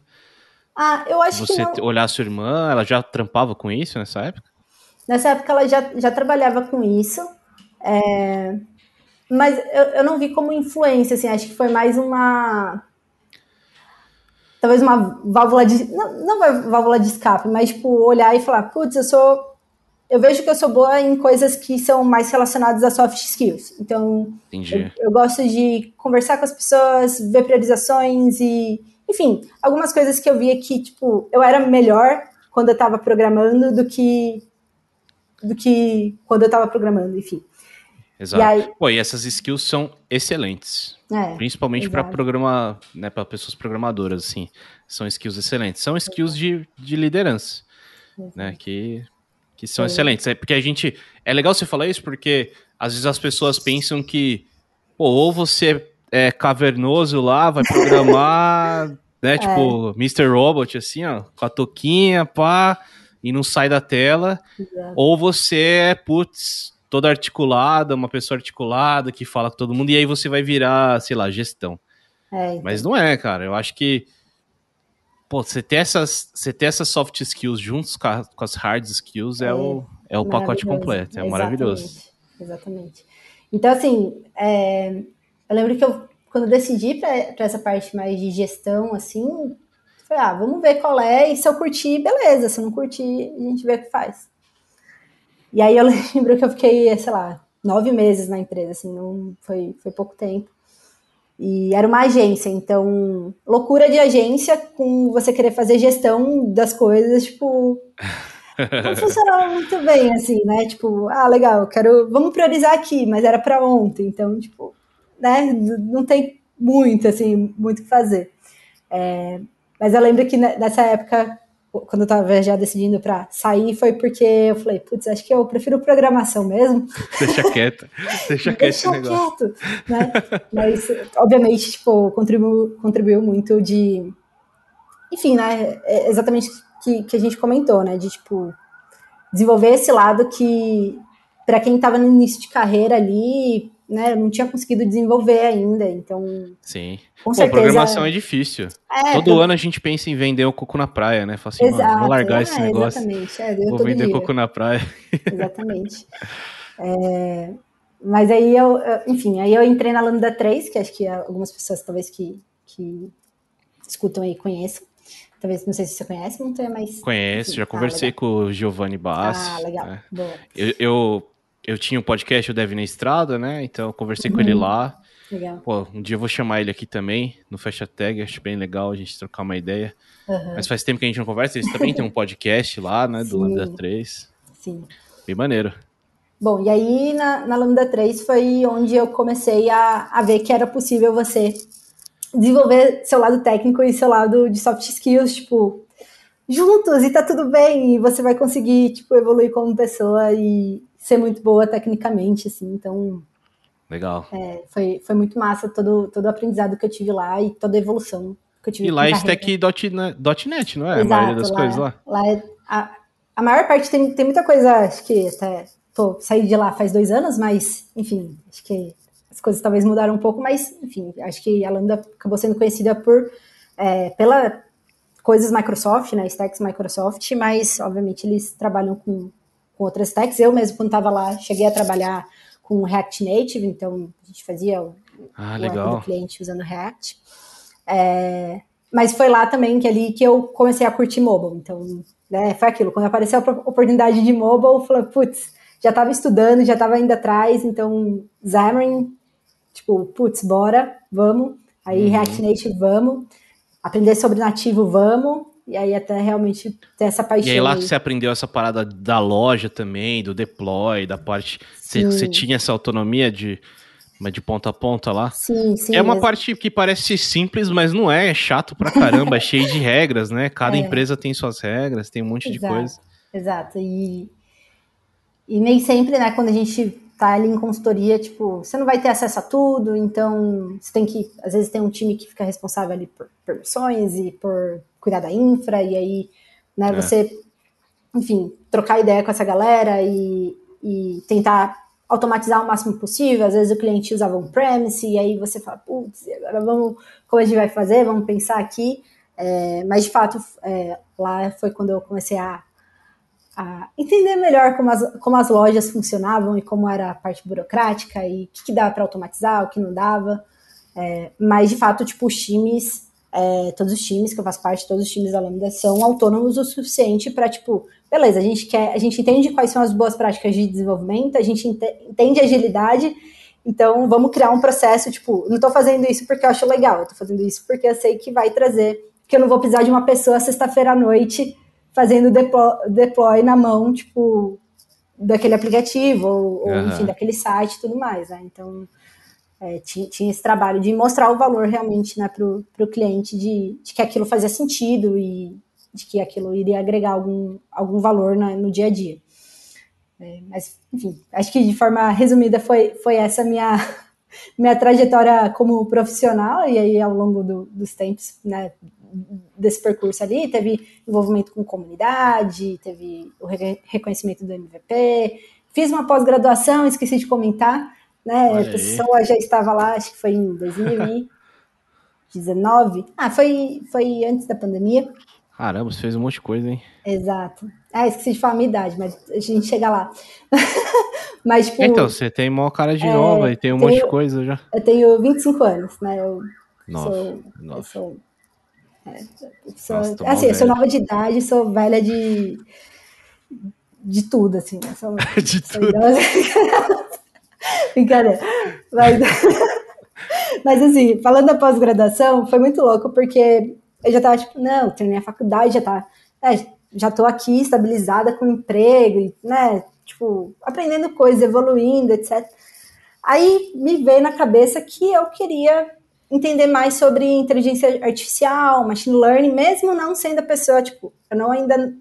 Ah, eu acho Você que Você olhar a sua irmã, ela já trampava com isso nessa época? Nessa época ela já, já trabalhava com isso, é... mas eu, eu não vi como influência, assim, acho que foi mais uma... Talvez uma válvula de... Não, não válvula de escape, mas, tipo, olhar e falar, putz, eu sou eu vejo que eu sou boa em coisas que são mais relacionadas a soft skills. Então, eu, eu, gosto de conversar com as pessoas, ver priorizações e, enfim, algumas coisas que eu via que, tipo, eu era melhor quando eu estava programando do que do que quando eu estava programando, enfim. Exato. E aí, Pô, e essas skills são excelentes. É, principalmente para programar, né, para pessoas programadoras, assim. São skills excelentes. São skills de, de liderança, né, que que são é. excelentes. É porque a gente. É legal você falar isso porque às vezes as pessoas pensam que, pô, ou você é cavernoso lá, vai programar, né? É. Tipo, Mr. Robot, assim, ó, com a toquinha, pá, e não sai da tela. Exato. Ou você é, putz, toda articulada, uma pessoa articulada que fala com todo mundo, e aí você vai virar, sei lá, gestão. É, então. Mas não é, cara. Eu acho que Pô, você ter essas, você ter essas soft skills juntos com, a, com as hard skills é, é o, é o pacote completo, é Exatamente. maravilhoso. Exatamente. Então, assim, é, eu lembro que eu, quando eu decidi para essa parte mais de gestão, assim, falei, ah, vamos ver qual é, e se eu curtir, beleza, se eu não curtir, a gente vê o que faz. E aí eu lembro que eu fiquei, sei lá, nove meses na empresa, assim, não foi, foi pouco tempo. E era uma agência, então, loucura de agência com você querer fazer gestão das coisas, tipo, não funcionava muito bem, assim, né? Tipo, ah, legal, quero, vamos priorizar aqui, mas era para ontem, então, tipo, né? Não tem muito, assim, muito o que fazer. É, mas eu lembro que nessa época quando eu tava já decidindo para sair, foi porque eu falei, putz, acho que eu prefiro programação mesmo. Deixa quieto, deixa quieto esse negócio. Quieto, né? Mas, obviamente, tipo, contribuiu, contribuiu muito de... Enfim, né, é exatamente que, que a gente comentou, né, de, tipo, desenvolver esse lado que, para quem estava no início de carreira ali, né, não tinha conseguido desenvolver ainda, então... Sim. Com Pô, certeza... programação é difícil. É, todo tô... ano a gente pensa em vender o coco na praia, né? Fala assim, Exato, vou largar é, esse negócio. Exatamente. É, vou vender dia. coco na praia. Exatamente. é, mas aí eu, enfim, aí eu entrei na Lambda 3, que acho que algumas pessoas talvez que, que escutam aí conheçam. Talvez, não sei se você conhece, não tem mais. Conheço, já conversei ah, com o Giovanni Bassi. Ah, legal. Né? Boa. Eu, eu, eu, tinha um podcast, o Dev na Estrada, né? Então eu conversei uhum. com ele uhum. lá. Legal. Pô, um dia eu vou chamar ele aqui também, no Fecha Tag, acho bem legal a gente trocar uma ideia. Uhum. Mas faz tempo que a gente não conversa, eles também têm um podcast lá, né, do Lambda 3. Sim. Bem maneiro. Bom, e aí na, na Lambda 3 foi onde eu comecei a, a ver que era possível você desenvolver seu lado técnico e seu lado de soft skills, tipo, juntos e tá tudo bem, e você vai conseguir, tipo, evoluir como pessoa e ser muito boa tecnicamente, assim, então... Legal. É, foi, foi muito massa todo, todo o aprendizado que eu tive lá e toda a evolução que eu tive E lá é stack.net, não é? Exato, a maioria das lá, coisas lá. Lá é, a, a maior parte tem, tem muita coisa, acho que até, tô, saí de lá faz dois anos, mas, enfim, acho que as coisas talvez mudaram um pouco, mas, enfim, acho que a Lambda acabou sendo conhecida por, é, pela coisas Microsoft, né, stacks Microsoft, mas, obviamente, eles trabalham com, com outras stacks. Eu mesmo, quando estava lá, cheguei a trabalhar com React Native, então a gente fazia o, ah, o do cliente usando React. É, mas foi lá também que ali que eu comecei a curtir mobile. Então, né, foi aquilo. Quando apareceu a oportunidade de mobile, eu falei, putz, já estava estudando, já estava indo atrás, então Xamarin Tipo, putz, bora, vamos. Aí uhum. React Native, vamos. Aprender sobre nativo, vamos. E aí até realmente ter essa paixão. E aí lá aí. você aprendeu essa parada da loja também, do deploy, da parte... Você, você, tinha essa autonomia de, de ponta a ponta lá? Sim, sim. É uma mesmo. parte que parece simples, mas não é. É chato pra caramba, é cheio de regras, né? Cada é. empresa tem suas regras, tem um monte Exato. de coisa. Exato. E, e nem sempre, né, quando a gente tá ali em consultoria, tipo, você não vai ter acesso a tudo, então você tem que, às vezes tem um time que fica responsável ali por permissões e por cuidar da infra, e aí, né, é. você, enfim, trocar ideia com essa galera e, e tentar automatizar o máximo possível, às vezes o cliente usava um premise, e aí você fala, putz, agora vamos, como a gente vai fazer, vamos pensar aqui, é, mas de fato, é, lá foi quando eu comecei a a entender melhor como as, como as lojas funcionavam e como era a parte burocrática e o que, que dava para automatizar, o que não dava. É, mas, de fato, tipo, os times, é, todos os times que eu faço parte, todos os times da Lambda são autônomos o suficiente para, tipo, beleza, a gente quer, a gente entende quais são as boas práticas de desenvolvimento, a gente entende agilidade, então vamos criar um processo, tipo, não estou fazendo isso porque eu acho legal, estou fazendo isso porque eu sei que vai trazer, que eu não vou precisar de uma pessoa sexta-feira à noite fazendo deploy, deploy na mão, tipo, daquele aplicativo, ou, uhum. enfim, daquele site e tudo mais, né? Então, é, tinha, tinha, esse trabalho de mostrar o valor realmente né, para o cliente de, de, que aquilo fazia sentido e de que aquilo iria agregar algum, algum valor né, no dia a dia. É, mas, enfim, acho que de forma resumida foi, foi essa minha, minha trajetória como profissional, e aí ao longo do, dos tempos, né, desse percurso ali, teve envolvimento com comunidade, teve o reconhecimento do MVP, fiz uma pós-graduação, esqueci de comentar, né? Olha a pessoa aí. já estava lá, acho que foi em 2019. ah, foi, foi antes da pandemia. Caramba, você fez um monte de coisa, hein? Exato. Ah, esqueci de falar a minha idade, mas a gente chega lá. mas, tipo, então, você tem maior cara de é, nova e tem um tenho, monte de coisa já. Eu tenho 25 anos, né? Eu Nossa, sou, eu sou sou, Nossa, assim, eu sou nova de idade, sou velha de, de tudo, assim. Né? Sou, de sou tudo. Brincadeira. Mas, mas, assim, falando da pós-graduação, foi muito louco, porque eu já tava tipo, não, terminei a faculdade, já tá, é, já tô aqui estabilizada com emprego, né, tipo, aprendendo coisas, evoluindo, etc. Aí me veio na cabeça que eu queria entender mais sobre inteligência artificial, machine learning, mesmo não sendo a pessoa, tipo, eu não ainda,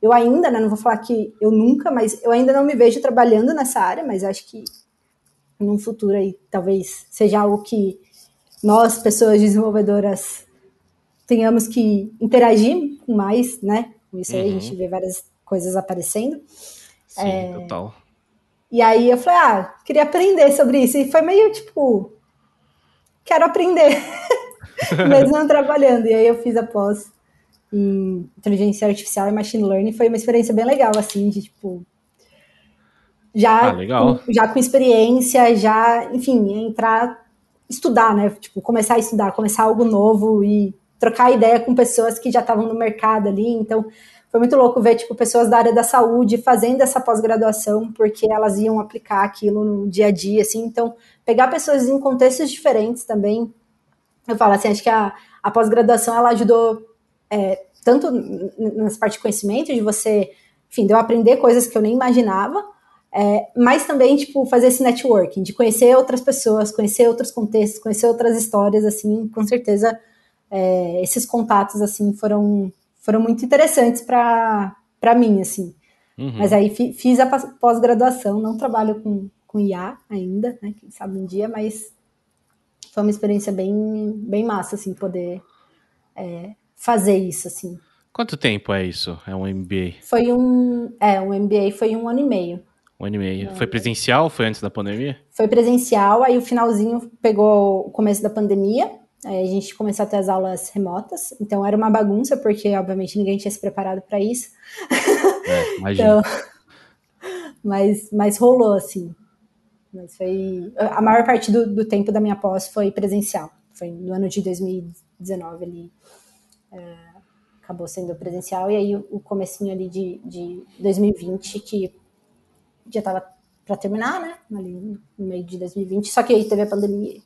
eu ainda, né, não vou falar que eu nunca, mas eu ainda não me vejo trabalhando nessa área, mas acho que num futuro aí talvez seja algo que nós, pessoas desenvolvedoras, tenhamos que interagir com mais, né? Com isso aí a gente uhum. vê várias coisas aparecendo. Sim, é... total. E aí eu falei, ah, queria aprender sobre isso. E foi meio tipo, quero aprender, mesmo não trabalhando. E aí eu fiz a pós em inteligência artificial e machine learning. Foi uma experiência bem legal, assim, de tipo. Já, ah, com, já com experiência, já, enfim, entrar, estudar, né? Tipo, começar a estudar, começar algo novo e trocar ideia com pessoas que já estavam no mercado ali. Então, foi muito louco ver, tipo, pessoas da área da saúde fazendo essa pós-graduação, porque elas iam aplicar aquilo no dia a dia, assim. Então, pegar pessoas em contextos diferentes também. Eu falo assim, acho que a, a pós-graduação ela ajudou é, tanto nessa parte de conhecimento, de você, enfim, de eu aprender coisas que eu nem imaginava, é, mas também, tipo, fazer esse networking, de conhecer outras pessoas, conhecer outros contextos, conhecer outras histórias, assim, com certeza é, esses contatos, assim, foram, foram muito interessantes para mim, assim. Uhum. Mas aí fiz a pós-graduação, não trabalho com, com IA ainda, né? Quem sabe um dia, mas foi uma experiência bem, bem massa, assim, poder é, fazer isso, assim. Quanto tempo é isso? É um MBA? Foi um, é, um MBA foi um ano e meio. Um ano e meio. Foi presencial? Foi antes da pandemia? Foi presencial, aí o finalzinho pegou o começo da pandemia, aí a gente começou a ter as aulas remotas, então era uma bagunça, porque obviamente ninguém tinha se preparado para isso. É, imagina. então, mas, mas rolou, assim. Mas foi. A maior parte do, do tempo da minha pós foi presencial. Foi no ano de 2019 ali. É, acabou sendo presencial. E aí o, o comecinho ali de, de 2020, que já estava para terminar, né? Ali no meio de 2020. Só que aí teve a pandemia.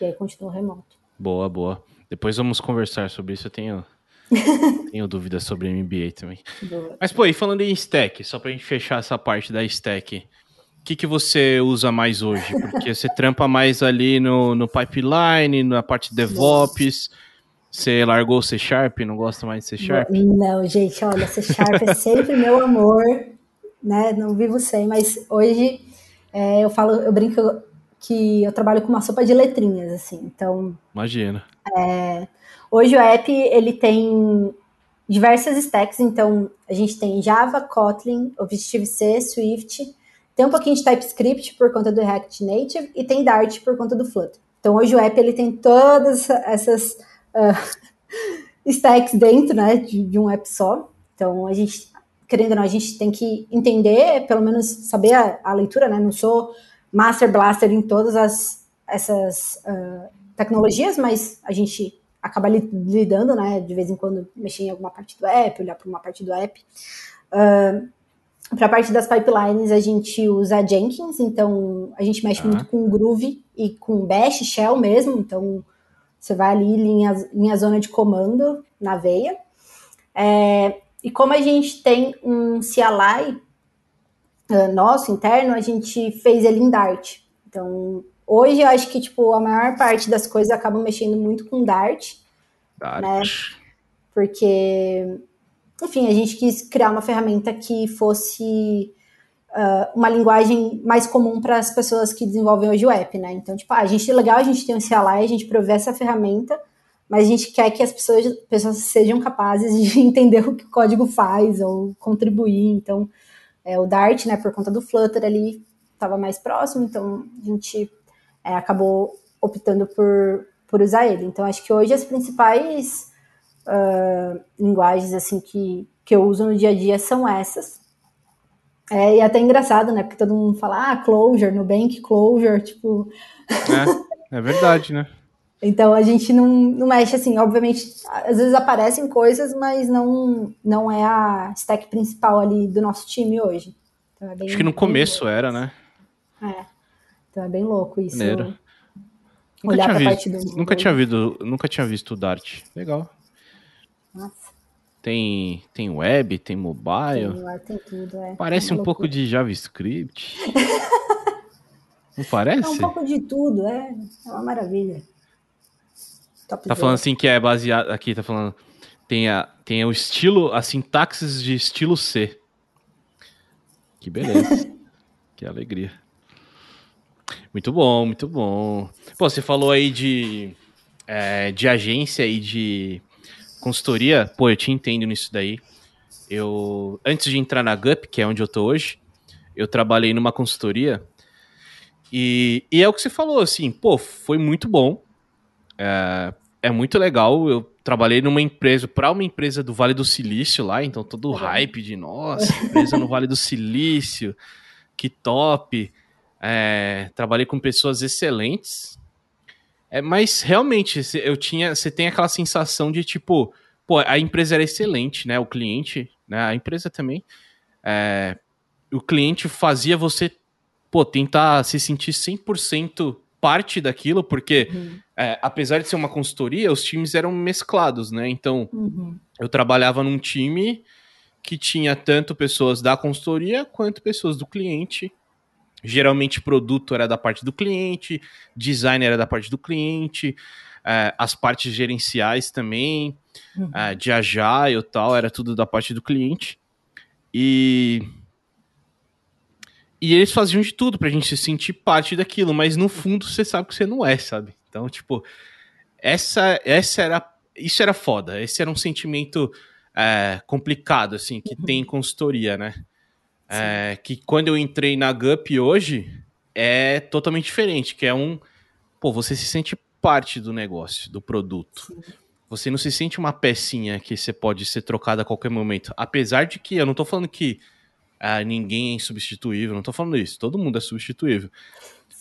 E aí continuou remoto. Boa, boa. Depois vamos conversar sobre isso. Eu tenho, tenho dúvidas sobre MBA também. Boa. Mas, pô, e falando em stack, só pra gente fechar essa parte da stack que, que você usa mais hoje? Porque você trampa mais ali no, no pipeline, na parte de DevOps. Você largou o C Sharp, não gosta mais de C Sharp? Não, gente, olha, C Sharp é sempre meu amor, né? Não vivo sem, mas hoje é, eu falo, eu brinco que eu trabalho com uma sopa de letrinhas, assim, então... Imagina. É, hoje o app, ele tem diversas stacks, então a gente tem Java, Kotlin, Objective-C, Swift, tem um pouquinho de TypeScript por conta do React Native e tem Dart por conta do Flutter. Então hoje o app ele tem todas essas uh, stacks dentro né, de, de, um app só. Então a gente, querendo ou não, a gente tem que entender, pelo menos saber a, a leitura, né? Não sou master blaster em todas as, essas uh, tecnologias, mas a gente acaba lidando, né? De vez em quando mexer em alguma parte do app, olhar para uma parte do app. Uh, para a parte das pipelines, a gente usa Jenkins, então a gente mexe muito com Groove e com Bash, Shell mesmo, então você vai ali, linha, linha zona de comando na veia. É, e como a gente tem um CLI uh, ah, nosso interno, a gente fez ele em Dart. Então, hoje eu acho que tipo, a maior parte das coisas acabam mexendo muito com Dart. Dart. Né? Porque enfim, a gente quis criar uma ferramenta que fosse uh, uma linguagem mais comum para as pessoas que desenvolvem hoje o app, né? Então, tipo, ah, a gente legal, a gente tem um CLI, a gente provê essa ferramenta, mas a gente quer que as pessoas, pessoas sejam capazes de entender o que o código faz ou contribuir. Então, é, o Dart, né, por conta do Flutter ali, estava mais próximo, então a gente é, acabou optando por, por usar ele. Então, acho que hoje as principais uh, linguagens assim que, que eu uso no dia a dia são essas. É, e é até engraçado, né? Porque todo mundo fala, ah, closure, Nubank closure, tipo. É, é verdade, né? então a gente não, não mexe assim, obviamente, às vezes aparecem coisas, mas não, não é a stack principal ali do nosso time hoje. Então é bem, Acho que no começo louco. era, né? É. Então é bem louco isso. Nunca Olhar tinha visto, do... nunca tinha visto, nunca tinha visto o Dart. Legal. Nossa. Tem, tem web, tem mobile. Tem, tem tudo, é. Parece um pouco de JavaScript. Não parece? É um pouco de tudo, é. É uma maravilha. Top tá falando assim que é baseado. Aqui, tá falando. Tem, a, tem o estilo, a sintaxes de estilo C. Que beleza. que alegria. Muito bom, muito bom. Pô, você falou aí de, é, de agência e de consultoria. Pô, eu te entendo nisso daí. Eu, antes de entrar na GUP, que é onde eu tô hoje, eu trabalhei numa consultoria e, e é o que você falou, assim, pô, foi muito bom. É, é muito legal. Eu trabalhei numa empresa, para uma empresa do Vale do Silício lá, então todo o hype de, nossa, empresa no Vale do Silício, que top. É, trabalhei com pessoas excelentes. É, mas realmente, eu tinha, você tem aquela sensação de tipo, pô, a empresa era excelente, né? O cliente, né? A empresa também. É, o cliente fazia você, pô, tentar se sentir 100% parte daquilo, porque uhum. É, apesar de ser uma consultoria, os times eram mesclados, né? Então, uhum. eu trabalhava num time que tinha tanto pessoas da consultoria quanto pessoas do cliente. Geralmente, produto era da parte do cliente, design era da parte do cliente, é, as partes gerenciais também, uhum. é, de agile e tal, era tudo da parte do cliente. E e eles faziam de tudo pra gente se sentir parte daquilo, mas no fundo você sabe que você não é, sabe? Então, tipo, essa, essa era. Isso era foda. Esse era um sentimento é, complicado, assim, que tem em consultoria, né? É, que quando eu entrei na GUP hoje, é totalmente diferente, que é um. Pô, você se sente parte do negócio, do produto. Sim. Você não se sente uma pecinha que você pode ser trocada a qualquer momento. Apesar de que eu não tô falando que ah, ninguém é insubstituível, não tô falando isso, todo mundo é substituível.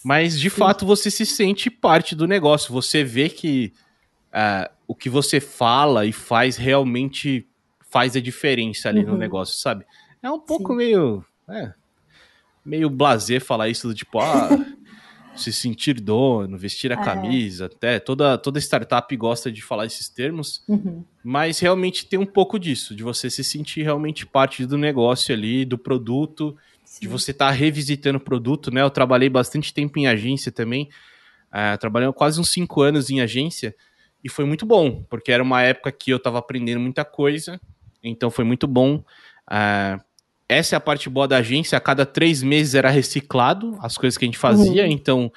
Mas de Sim. fato você se sente parte do negócio, você vê que ah, o que você fala e faz realmente faz a diferença ali uhum. no negócio, sabe? É um pouco Sim. meio. É, meio blazer falar isso do tipo, ah, se sentir dono, vestir a é. camisa, até toda, toda startup gosta de falar esses termos, uhum. mas realmente tem um pouco disso, de você se sentir realmente parte do negócio ali, do produto, Sim. de você estar tá revisitando o produto, né? Eu trabalhei bastante tempo em agência também, uh, trabalhei quase uns cinco anos em agência, e foi muito bom, porque era uma época que eu estava aprendendo muita coisa, então foi muito bom. Uh, essa é a parte boa da agência. A cada três meses era reciclado as coisas que a gente fazia. Uhum. Então,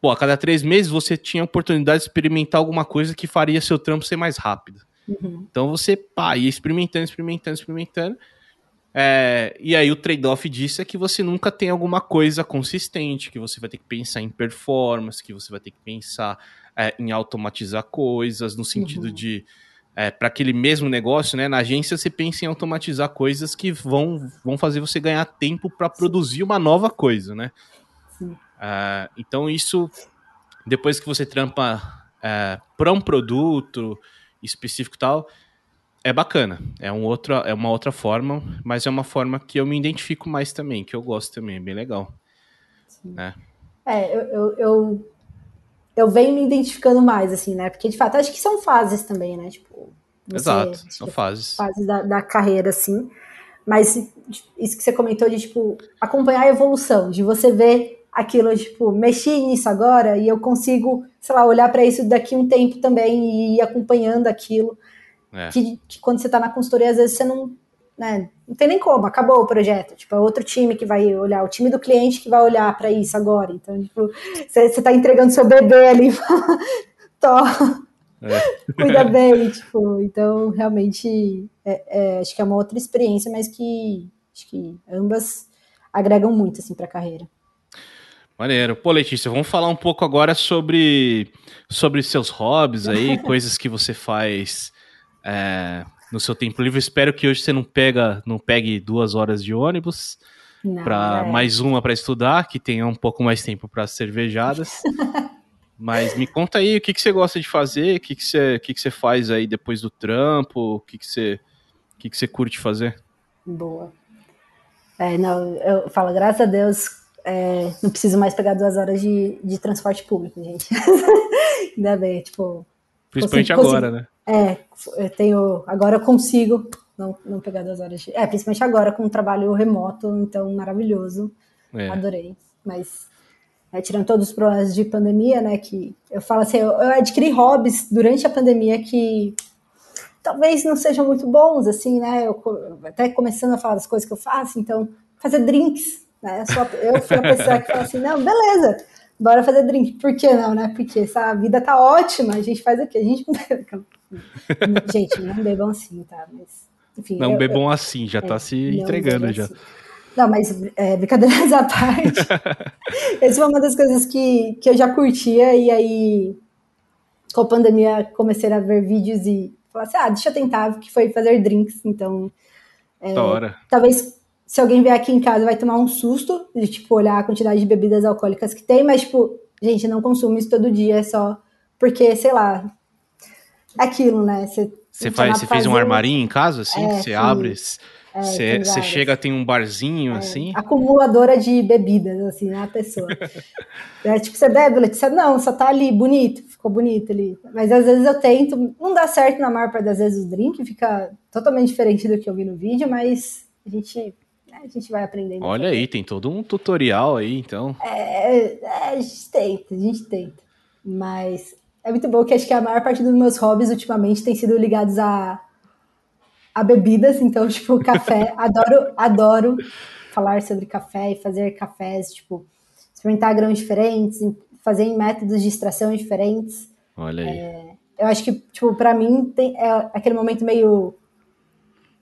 pô, a cada três meses você tinha a oportunidade de experimentar alguma coisa que faria seu trampo ser mais rápido. Uhum. Então você, pá, ia experimentando, experimentando, experimentando. É, e aí o trade-off disso é que você nunca tem alguma coisa consistente, que você vai ter que pensar em performance, que você vai ter que pensar é, em automatizar coisas, no sentido uhum. de é, para aquele mesmo negócio, né? Na agência você pensa em automatizar coisas que vão, vão fazer você ganhar tempo para produzir uma nova coisa, né? Uh, então isso, depois que você trampa uh, é, para um produto específico tal, é bacana. É, um outro, é uma outra forma, mas é uma forma que eu me identifico mais também, que eu gosto também, é bem legal. Né? É, eu, eu, eu eu venho me identificando mais, assim, né? Porque, de fato, acho que são fases também, né? Tipo, Exato, são fases. Fases da, da, carreira, assim. Mas isso que você comentou de, tipo, acompanhar a evolução, de você ver aquilo, tipo, mexi nisso agora e eu consigo, sei lá, olhar para isso daqui um tempo também e ir acompanhando aquilo. É. Que, que, quando você tá na consultoria, às vezes você não, né, não tem nem como, acabou o projeto. Tipo, é outro time que vai olhar, o time do cliente que vai olhar para isso agora. Então, tipo, você, você tá entregando seu bebê ali, tó, é. cuida bem, tipo, então realmente é, é, acho que é uma outra experiência, mas que acho que ambas agregam muito assim para a carreira. Maneiro. Pô, Letícia, vamos falar um pouco agora sobre, sobre seus hobbies aí, coisas que você faz é, no seu tempo livre. Espero que hoje você não pega, não pegue duas horas de ônibus para é. mais uma para estudar, que tenha um pouco mais tempo para cervejadas. Mas me conta aí o que, que você gosta de fazer, o que, que, você, o que, que você faz aí depois do trampo, o que, que, você, o que, que você curte fazer? Boa. É, não, eu falo, graças a Deus, é, não preciso mais pegar duas horas de, de transporte público, gente. Ainda bem, tipo. Principalmente consigo, agora, consigo, né? É, eu tenho. Agora eu consigo não, não pegar duas horas de. É, principalmente agora com o trabalho remoto, então maravilhoso. É. Adorei. Mas né, tirando todos os problemas de pandemia, né, que eu falo assim, eu, eu adquiri hobbies durante a pandemia que talvez não sejam muito bons, assim, né, eu, até começando a falar das coisas que eu faço, então, fazer drinks, né, eu, sou, eu fui a pessoa que fala assim, não, beleza, bora fazer drink, por que não, né, porque essa vida tá ótima, a gente faz o quê? A gente gente, não bebam assim, tá, mas, enfim. Não eu, bebam eu, assim, já tá é, se entregando já. Assim. Não, mas é, brincadeiras à parte. Essa foi uma das coisas que, que eu já curtia, e aí, com a pandemia, comecei a ver vídeos e falar assim: ah, deixa eu tentar, que foi fazer drinks. Então, é, hora. talvez se alguém vier aqui em casa vai tomar um susto de, tipo, olhar a quantidade de bebidas alcoólicas que tem, mas, tipo, gente, não consumo isso todo dia, é só porque, sei lá, é aquilo, né? Você faz, você fez um armarinho em casa, assim, é, você abre. Você é, chega, tem um barzinho, é, assim? Acumuladora de bebidas, assim, né, a pessoa. é, tipo, você bebe, Letícia? Não, só tá ali, bonito, ficou bonito ali. Mas às vezes eu tento, não dá certo na maior parte das vezes o drink, fica totalmente diferente do que eu vi no vídeo, mas a gente, né, a gente vai aprendendo. Olha aí, tem todo um tutorial aí, então. É, é, a gente tenta, a gente tenta. Mas é muito bom que acho que a maior parte dos meus hobbies ultimamente tem sido ligados a a bebidas, então, tipo, café. adoro, adoro falar sobre café e fazer cafés, tipo, experimentar grãos diferentes, fazer em métodos de extração diferentes. Olha aí. É, eu acho que, tipo, pra mim tem, é aquele momento meio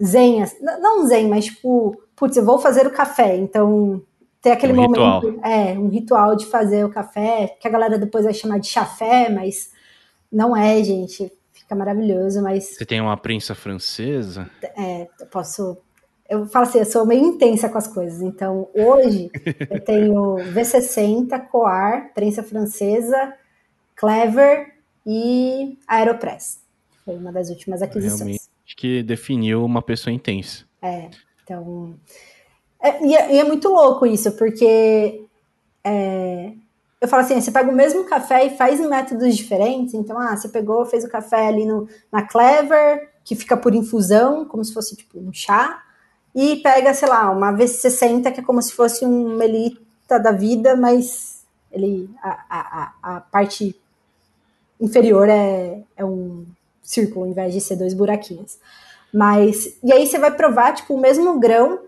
zen, assim, não zen, mas tipo, putz, eu vou fazer o café, então tem aquele um momento, ritual. é, um ritual de fazer o café, que a galera depois vai chamar de chafé, mas não é, gente fica maravilhoso, mas... Você tem uma prensa francesa? É, eu posso... Eu falo assim, eu sou meio intensa com as coisas, então hoje eu tenho V60, Coar, prensa francesa, Clever e Aeropress. Foi uma das últimas aquisições. Realmente que definiu uma pessoa intensa. É, então... É, e, é, e, é, muito louco isso, porque é, eu falo assim, você pega o mesmo café e faz em métodos diferentes. Então, ah, você pegou, fez o café ali no, na Clever, que fica por infusão, como se fosse tipo um chá, e pega, sei lá, uma V60, que é como se fosse um melita da vida, mas ele a, a, a parte inferior é, é um círculo, ao invés de ser dois buraquinhos. Mas, e aí você vai provar, tipo, o mesmo grão,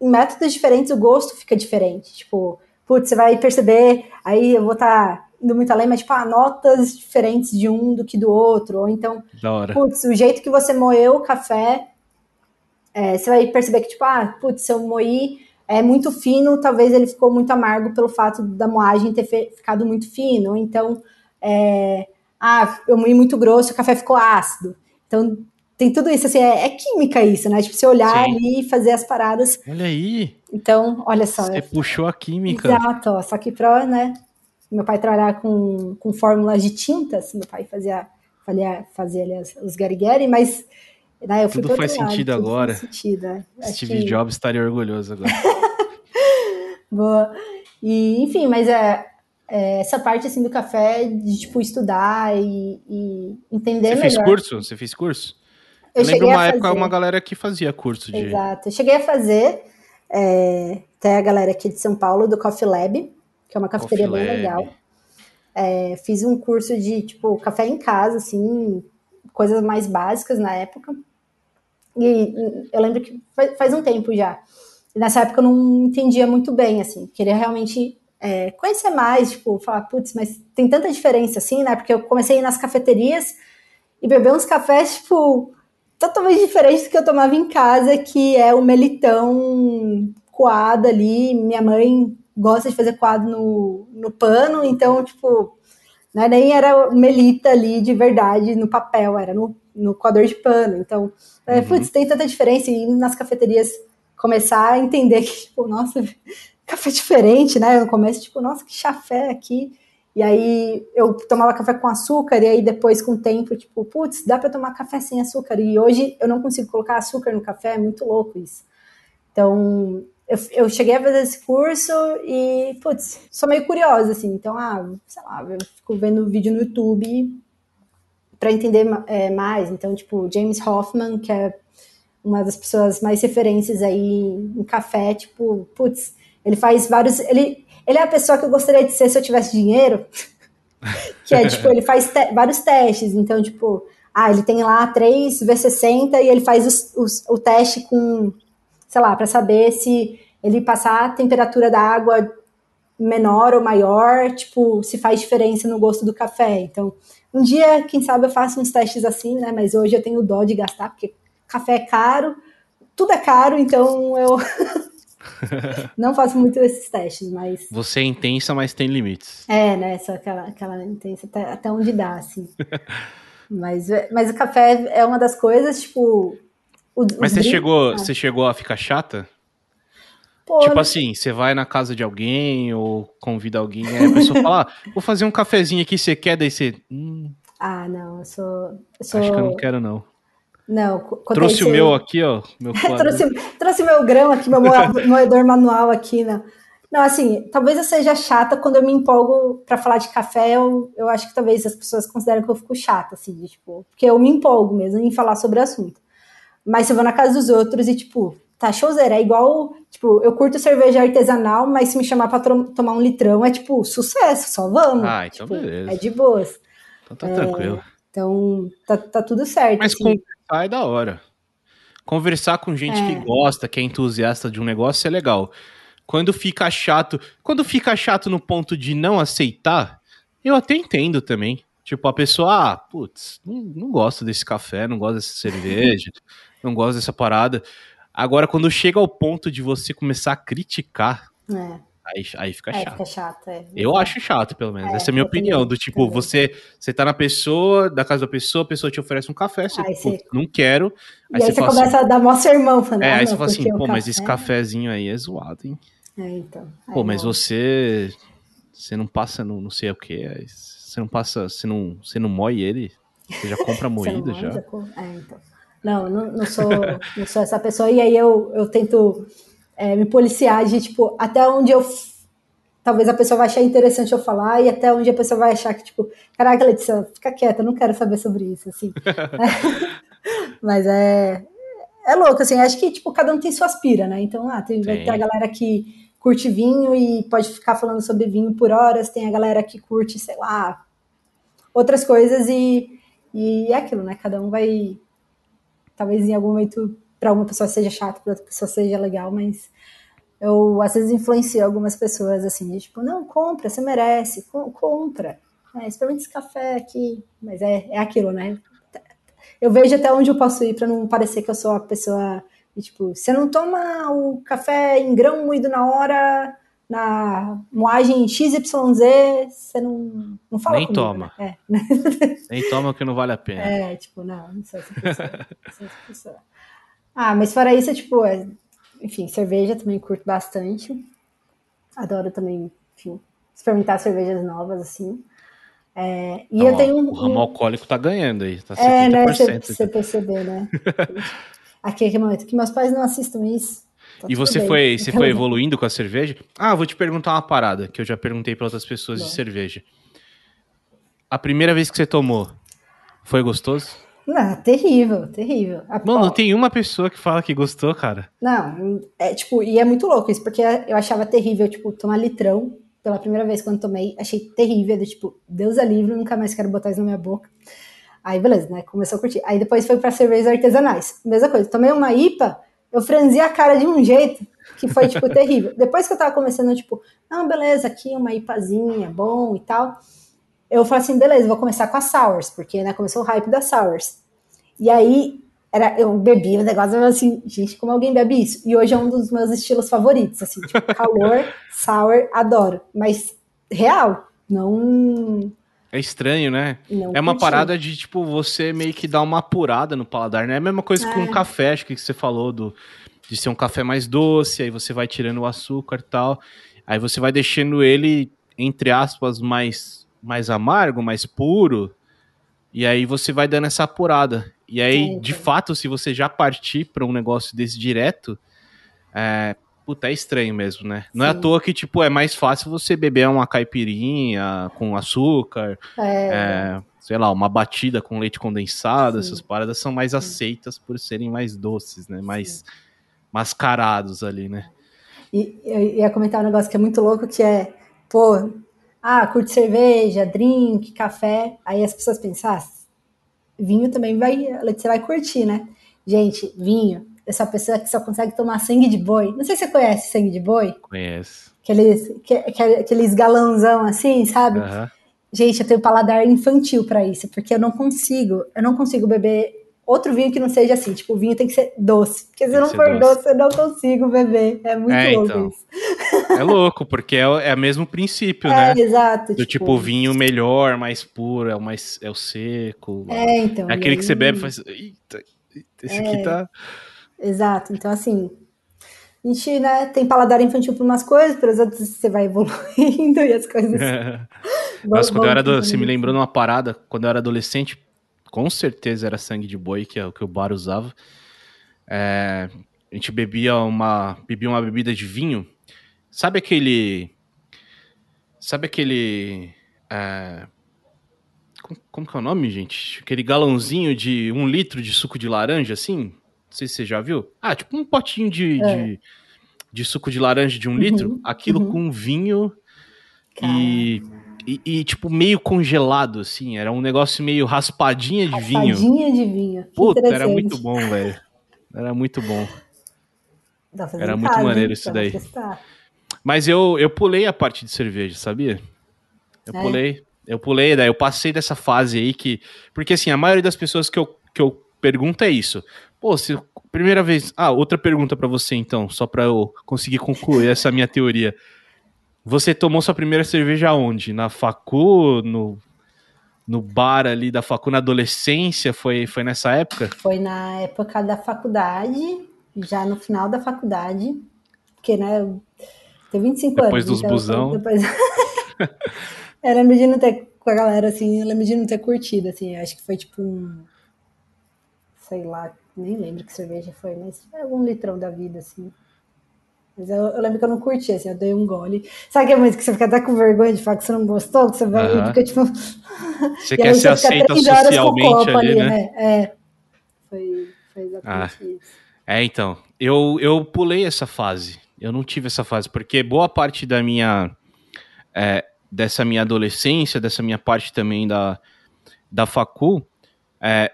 em métodos diferentes, o gosto fica diferente. Tipo, putz, você vai perceber, aí eu vou estar tá indo muito além, mas tipo, ah, notas diferentes de um do que do outro, ou então, putz, o jeito que você moeu o café, é, você vai perceber que tipo, ah, putz, se eu moí é muito fino, talvez ele ficou muito amargo pelo fato da moagem ter ficado muito fino, ou então, é, ah, eu moí muito grosso, o café ficou ácido. Então, tem tudo isso, assim, é, é, química isso, né? Tipo, você olhar Sim. ali e fazer as paradas. Olha aí. Então, olha só. Você puxou a química. Exato, ó, só que pra, né? Meu pai trabalhava com, com fórmulas de tintas, meu pai fazia, fazia, fazia ali os garigari, mas né, eu fui Tudo faz lado, sentido tudo agora. Faz sentido, é. Steve que... Jobs estaria orgulhoso agora. Boa. E, enfim, mas é, é, essa parte assim do café de tipo estudar e, e entender Você melhor. fez curso? Você fez curso? Eu, eu lembro uma época uma galera que fazia curso de. Exato. Eu cheguei a fazer. É, até a galera aqui de São Paulo, do Coffee Lab, que é uma cafeteria Coffee bem Lab. legal. É, fiz um curso de, tipo, café em casa, assim, coisas mais básicas na época. E eu lembro que faz um tempo já. E nessa época eu não entendia muito bem, assim, queria realmente é, conhecer mais, tipo, falar, putz, mas tem tanta diferença assim, né? Porque eu comecei a ir nas cafeterias e beber uns cafés, tipo, totalmente diferente do que eu tomava em casa, que é o melitão coado ali. Minha mãe gosta de fazer coado no, no pano, então, tipo, né, nem era melita ali de verdade no papel, era no, no coador de pano. Então, é, uhum. putz, tem tanta diferença. E nas cafeterias começar a entender que, tipo, nossa, café diferente, né? No começo, tipo, nossa, que chafé aqui. E aí eu tomava café com açúcar, e aí depois, com o tempo, tipo, putz, dá para tomar café sem açúcar. E hoje eu não consigo colocar açúcar no café, é muito louco isso. Então, eu, eu cheguei a fazer esse curso e, putz, sou meio curiosa, assim. Então, ah, sei lá, eu fico vendo vídeo no YouTube para entender é, mais. Então, tipo, James Hoffman, que é uma das pessoas mais referências aí em café, tipo, putz, ele faz vários. Ele, ele é a pessoa que eu gostaria de ser se eu tivesse dinheiro. que é, tipo, ele faz te vários testes. Então, tipo, ah, ele tem lá 3 V60 e ele faz os, os, o teste com, sei lá, para saber se ele passar a temperatura da água menor ou maior, tipo, se faz diferença no gosto do café. Então, um dia, quem sabe, eu faço uns testes assim, né? Mas hoje eu tenho dó de gastar, porque café é caro, tudo é caro, então eu não faço muito esses testes, mas. Você é intensa, mas tem limites. É, né? Só aquela, aquela intensa até, até onde dá, assim. mas, mas o café é uma das coisas, tipo. O, mas você chegou, ah. você chegou a ficar chata? Pô, tipo assim, você vai na casa de alguém ou convida alguém, aí a pessoa fala, ah, vou fazer um cafezinho aqui, você quer? Daí você. Hum, ah, não, eu sou, eu sou. Acho que eu não quero, não. Não, trouxe o meu aqui, ó. Meu trouxe, trouxe meu grão aqui, meu moedor manual aqui, né? Não, assim, talvez eu seja chata quando eu me empolgo para falar de café. Eu, eu acho que talvez as pessoas consideram que eu fico chata, assim, tipo, porque eu me empolgo mesmo em falar sobre o assunto. Mas se eu vou na casa dos outros e, tipo, tá showzera, é igual, tipo, eu curto cerveja artesanal, mas se me chamar pra tomar um litrão é, tipo, sucesso, só vamos. Ah, então tipo, beleza. É de boas. Então tá é, tranquilo. Então, tá, tá tudo certo. Mas assim. conversar é da hora. Conversar com gente é. que gosta, que é entusiasta de um negócio é legal. Quando fica chato, quando fica chato no ponto de não aceitar, eu até entendo também. Tipo, a pessoa, ah, putz, não, não gosto desse café, não gosto dessa cerveja, não gosto dessa parada. Agora, quando chega ao ponto de você começar a criticar, é. Aí, aí fica é, chato. Fica chato é. Eu acho chato, pelo menos. É, Essa é a minha opinião. Do tipo, você, você tá na pessoa, da casa da pessoa, a pessoa te oferece um café, você, você... não quero. Aí, e aí você, você começa assim, a dar mó sermão, falando. É, aí ah, você fala assim, pô, mas esse cafezinho aí é zoado, hein? É, então. Pô, mas não. você. Você não passa no não sei o que. Você não passa. Você não, você não moe ele. Você já compra moído já. já. É, então. Não, não, não, sou, não sou essa pessoa. E aí eu, eu tento é, me policiar de, tipo, até onde eu. Talvez a pessoa vai achar interessante eu falar e até onde a pessoa vai achar que, tipo, caraca, Letícia, fica quieta, não quero saber sobre isso, assim. Mas é. É louco, assim, acho que, tipo, cada um tem sua aspira, né? Então, ah, tem, vai ter a galera que curte vinho e pode ficar falando sobre vinho por horas, tem a galera que curte, sei lá, outras coisas e, e é aquilo, né? Cada um vai. Talvez em algum momento para uma pessoa seja chato, para outra pessoa seja legal, mas eu às vezes influencio algumas pessoas assim, tipo, não, compra, você merece, com, compra. É, experimenta esse café aqui, mas é, é aquilo, né? Eu vejo até onde eu posso ir para não parecer que eu sou a pessoa, e, tipo, você não toma o café em grão moído na hora, na moagem XYZ, você não, não fala Nem comigo, toma. Né? É. Nem toma que não vale a pena. É, tipo, não, não sou essa pessoa. Não sou essa pessoa. Ah, mas fora isso, é tipo, é, enfim, cerveja também curto bastante. Adoro também, enfim, experimentar cervejas novas, assim. É, e eu tenho um, O ramo alcoólico tá ganhando aí, tá 70%. É, né, você perceber, né? aqui, aqui, momento, que meus pais não assistam isso. Tá e você bem. foi, você foi evoluindo com a cerveja? Ah, vou te perguntar uma parada que eu já perguntei para outras pessoas Bom. de cerveja. A primeira vez que você tomou, foi gostoso? Não, terrível, terrível. Mano, não tem uma pessoa que fala que gostou, cara. Não, é tipo, e é muito louco isso, porque eu achava terrível, tipo, tomar litrão pela primeira vez quando tomei, achei terrível, do, tipo, Deus é livre, nunca mais quero botar isso na minha boca. Aí, beleza, né? Começou a curtir. Aí depois foi para cervejas artesanais. Mesma coisa, tomei uma IPA, eu franzi a cara de um jeito que foi, tipo, terrível. Depois que eu tava começando, tipo, não, beleza, aqui uma IPAzinha, bom e tal eu falei assim, beleza, vou começar com a Sours, porque né, começou o hype da Sours. E aí era, eu bebi o negócio, eu assim, gente, como alguém bebe isso? E hoje é um dos meus estilos favoritos, assim, tipo, calor, sour, adoro. Mas real, não. É estranho, né? Não é uma curti. parada de, tipo, você meio que dar uma apurada no paladar, né? É a mesma coisa é. com o café, acho que você falou do, de ser um café mais doce, aí você vai tirando o açúcar e tal. Aí você vai deixando ele, entre aspas, mais mais amargo, mais puro, e aí você vai dando essa apurada. E aí, de fato, se você já partir para um negócio desse direto, é, puta, é estranho mesmo, né? Não Sim. é à toa que, tipo, é mais fácil você beber uma caipirinha com açúcar, é. É, sei lá, uma batida com leite condensado, Sim. essas paradas são mais aceitas por serem mais doces, né? Mais Sim. mascarados ali, né? E eu ia comentar um negócio que é muito louco, que é, pô, ah, curte cerveja, drink, café. Aí as pessoas pensam, ah, vinho também vai, você vai curtir, né? Gente, vinho, essa pessoa que só consegue tomar sangue de boi. Não sei se você conhece sangue de boi. Conheço. Aqueles, aqueles galãozão assim, sabe? Uhum. Gente, eu tenho paladar infantil para isso, porque eu não consigo, eu não consigo beber outro vinho que não seja assim, tipo, o vinho tem que ser doce. Porque se tem não for doce. doce. eu não consigo beber. É muito é, louco então. isso. É louco, porque é, é o mesmo princípio, é, né? exato. Do tipo, tipo vinho melhor, mais puro, é o mais é o seco. É, então. É aquele aí... que você bebe e faz. Eita, esse é, aqui tá. Exato. Então, assim, a gente né, tem paladar infantil para umas coisas, para as outras você vai evoluindo e as coisas. Mas quando eu era. Do, você me lembrou de uma parada, quando eu era adolescente, com certeza era sangue de boi, que é o que o bar usava. É, a gente bebia uma, bebia uma bebida de vinho. Sabe aquele. Sabe aquele. É, como, como, que é o nome, gente? Aquele galãozinho de um litro de suco de laranja, assim? Não sei se você já viu. Ah, tipo um potinho de, é. de, de, suco de laranja de um uhum, litro. Aquilo uhum. com vinho Caramba. e e, e, tipo, meio congelado, assim. Era um negócio meio raspadinha de vinho. Raspadinha de vinho. Puta, era muito bom, velho. Era muito bom. Era muito casa, maneiro isso daí. Mas eu, eu pulei a parte de cerveja, sabia? Eu é. pulei. Eu pulei, daí eu passei dessa fase aí que. Porque assim, a maioria das pessoas que eu, que eu pergunto é isso. Pô, se primeira vez. Ah, outra pergunta para você então, só para eu conseguir concluir essa minha teoria. Você tomou sua primeira cerveja onde? Na facu, no, no bar ali da facu, na adolescência? Foi, foi nessa época? Foi na época da faculdade, já no final da faculdade, porque, né, eu tenho 25 depois anos. Dos então, busão. Depois... eu lembro de não ter, com a galera, assim, eu lembro de não ter curtido, assim, acho que foi tipo um, sei lá, nem lembro que cerveja foi, mas foi algum litrão da vida, assim. Mas eu, eu, lembro que eu não curti, assim, eu dei um gole. Sabe que é muito que você fica até com vergonha de falar que você não gostou? Que você vai uhum. fica tipo. Você quer ser aceita socialmente ali, ali, né? né? É. Foi, foi exatamente ah. isso. É, então. Eu, eu pulei essa fase. Eu não tive essa fase, porque boa parte da minha. É, dessa minha adolescência, dessa minha parte também da, da facu, é,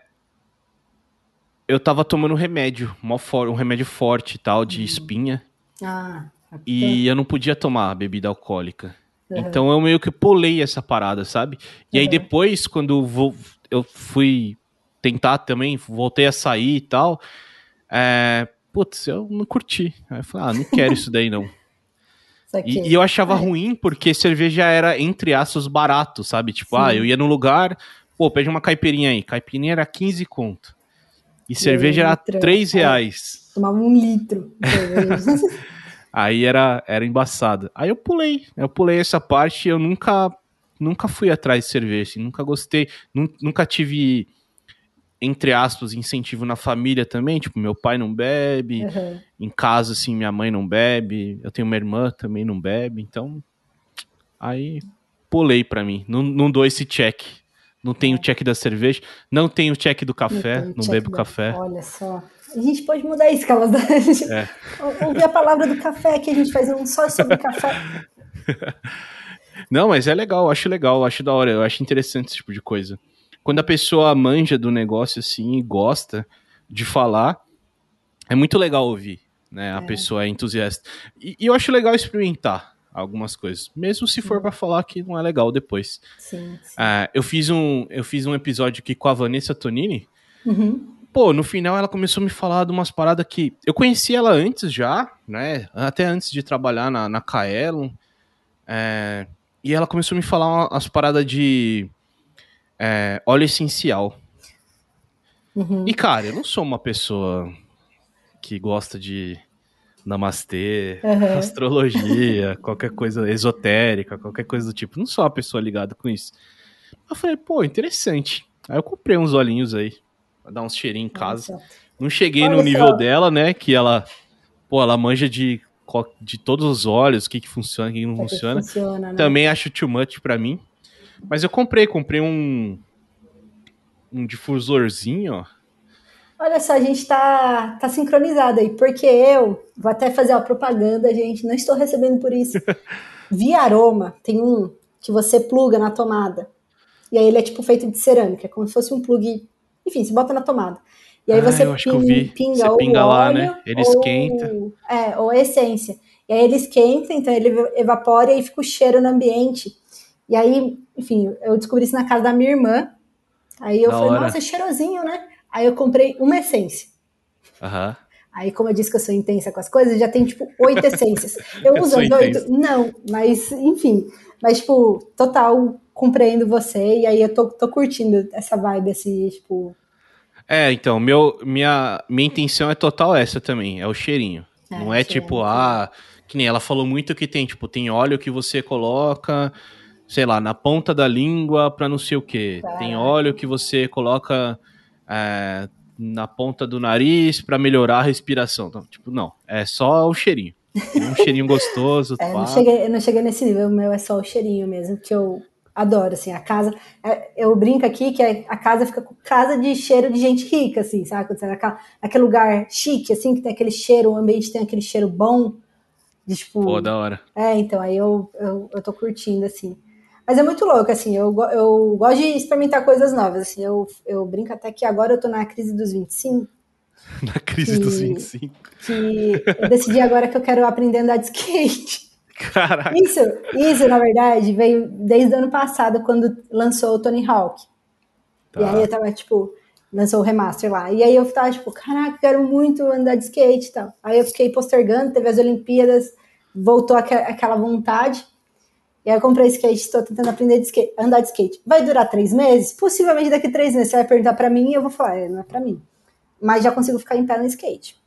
eu tava tomando remédio, um remédio forte e tal, de uhum. espinha. Ah, e eu não podia tomar bebida alcoólica. Uhum. Então eu meio que pulei essa parada, sabe? E uhum. aí depois, quando vou, eu fui tentar também, voltei a sair e tal, é, putz, eu não curti. Aí eu falei, ah, não quero isso daí não. E, e, eu achava é. ruim porque cerveja era, entre aspas, barato, sabe? Tipo, Sim. ah, eu ia no lugar, pô, pede uma caipirinha aí. Caipirinha era 15 conto. E, cerveja era 3 é. reais. Tomava um litro. Aí era, era embaçado. Aí eu pulei, eu pulei essa parte eu nunca nunca fui atrás de cerveja, assim, nunca gostei, nunca tive, entre aspas, incentivo na família também, tipo, meu pai não bebe, uhum. em casa, assim, minha mãe não bebe, eu tenho uma irmã também não bebe, então, aí pulei para mim, não, não dou esse check, não tenho é. check da cerveja, não tenho check do café, não, não bebo café. Olha só. A gente pode mudar isso, Carlos. É. Ouvir a palavra do café, que a gente faz um só sobre café. Não, mas é legal, acho legal, acho da hora, eu acho interessante esse tipo de coisa. Quando a pessoa manja do negócio assim e gosta de falar, é muito legal ouvir, né? A é. pessoa é entusiasta. E, e, eu acho legal experimentar algumas coisas, mesmo se for para falar que não é legal depois. Sim, sim. Uh, eu fiz um eu fiz um episódio aqui com a Vanessa Tonini. Uhum pô, no final ela começou a me falar de umas paradas que eu conhecia ela antes já, né? Até antes de trabalhar na, na Kaelon. É, e ela começou a me falar umas paradas de é, óleo essencial. Uhum. E, cara, eu não sou uma pessoa que gosta de namastê, uhum. astrologia, qualquer coisa esotérica, qualquer coisa do tipo. Não sou uma pessoa ligada com isso. Eu falei, pô, interessante. Aí eu comprei uns olhinhos aí dar uns cheirinhos em casa. Nossa. Não cheguei Olha no nível só. dela, né? Que ela, pô, ela manja de, de todos os olhos, o que que funciona, o que, não é funciona. Que funciona né? Também acho too much pra mim. Mas eu comprei, comprei um um difusorzinho, ó. Olha só, a gente tá, tá sincronizado aí, porque eu vou até fazer a propaganda, gente, não estou recebendo por isso. Via Aroma tem um que você pluga na tomada. E aí ele é tipo feito de cerâmica, é como se fosse um plug. Enfim, você bota na tomada. E aí Ah, você vi. pinga Você ou pinga lá, óleo, né? Ele ou- esquenta. É, ou a essência. E aí ele esquenta, então ele evapora e aí fica o cheiro no ambiente. E aí, enfim, eu descobri isso na casa da minha irmã. Aí eu Da falei, hora. nossa, é cheirosinho, né? Aí eu comprei uma essência. Aham. Aí, como eu disse que eu sou intensa com as coisas, já tem, tipo, oito essências. Eu Eu uso as oito? Não, mas, enfim. Mas, tipo, total, compreendo você. E aí eu tô, tô curtindo essa vibe, assim, tipo... É, então, meu, minha, minha intenção é total essa também, é o cheirinho. É, não é cheirinho, tipo, ah, que nem ela falou muito que tem, tipo, tem óleo que você coloca, sei lá, na ponta da língua pra não sei o quê. Tem óleo que você coloca é, na ponta do nariz pra melhorar a respiração. Então, tipo, não, é só o cheirinho. Um cheirinho gostoso, É, não cheguei, eu não cheguei nesse nível, o meu é só o cheirinho mesmo, que eu adoro, assim, a casa... é, eu brinco aqui que a casa fica com casa de cheiro de gente rica, assim, sabe? Naquele lugar chique, assim, que tem aquele cheiro, o ambiente tem aquele cheiro bom, de, tipo... Pô, da hora. É, então, aí eu, eu, eu tô curtindo, assim. Mas é muito louco, assim, eu, eu gosto de experimentar coisas novas, assim, eu, eu brinco até que agora eu tô na crise dos 25, Na crise dos E- 25. que eu decidi agora que eu quero aprender a andar de skate. Caraca. Isso, isso, na verdade, veio desde o ano passado, quando lançou o Tony Hawk. E Tá. aí eu tava, tipo, lançou o remaster lá. E aí eu tava, tipo, caraca, quero muito andar de skate e tal. Aí eu fiquei postergando, teve as Olimpíadas, voltou aque- aquela vontade. E aí eu comprei skate, estou tentando aprender de skate, andar de skate. Vai durar três meses? Possivelmente daqui três meses você vai perguntar pra mim e eu vou falar, é, não é pra mim. Mas já consigo ficar em pé no skate.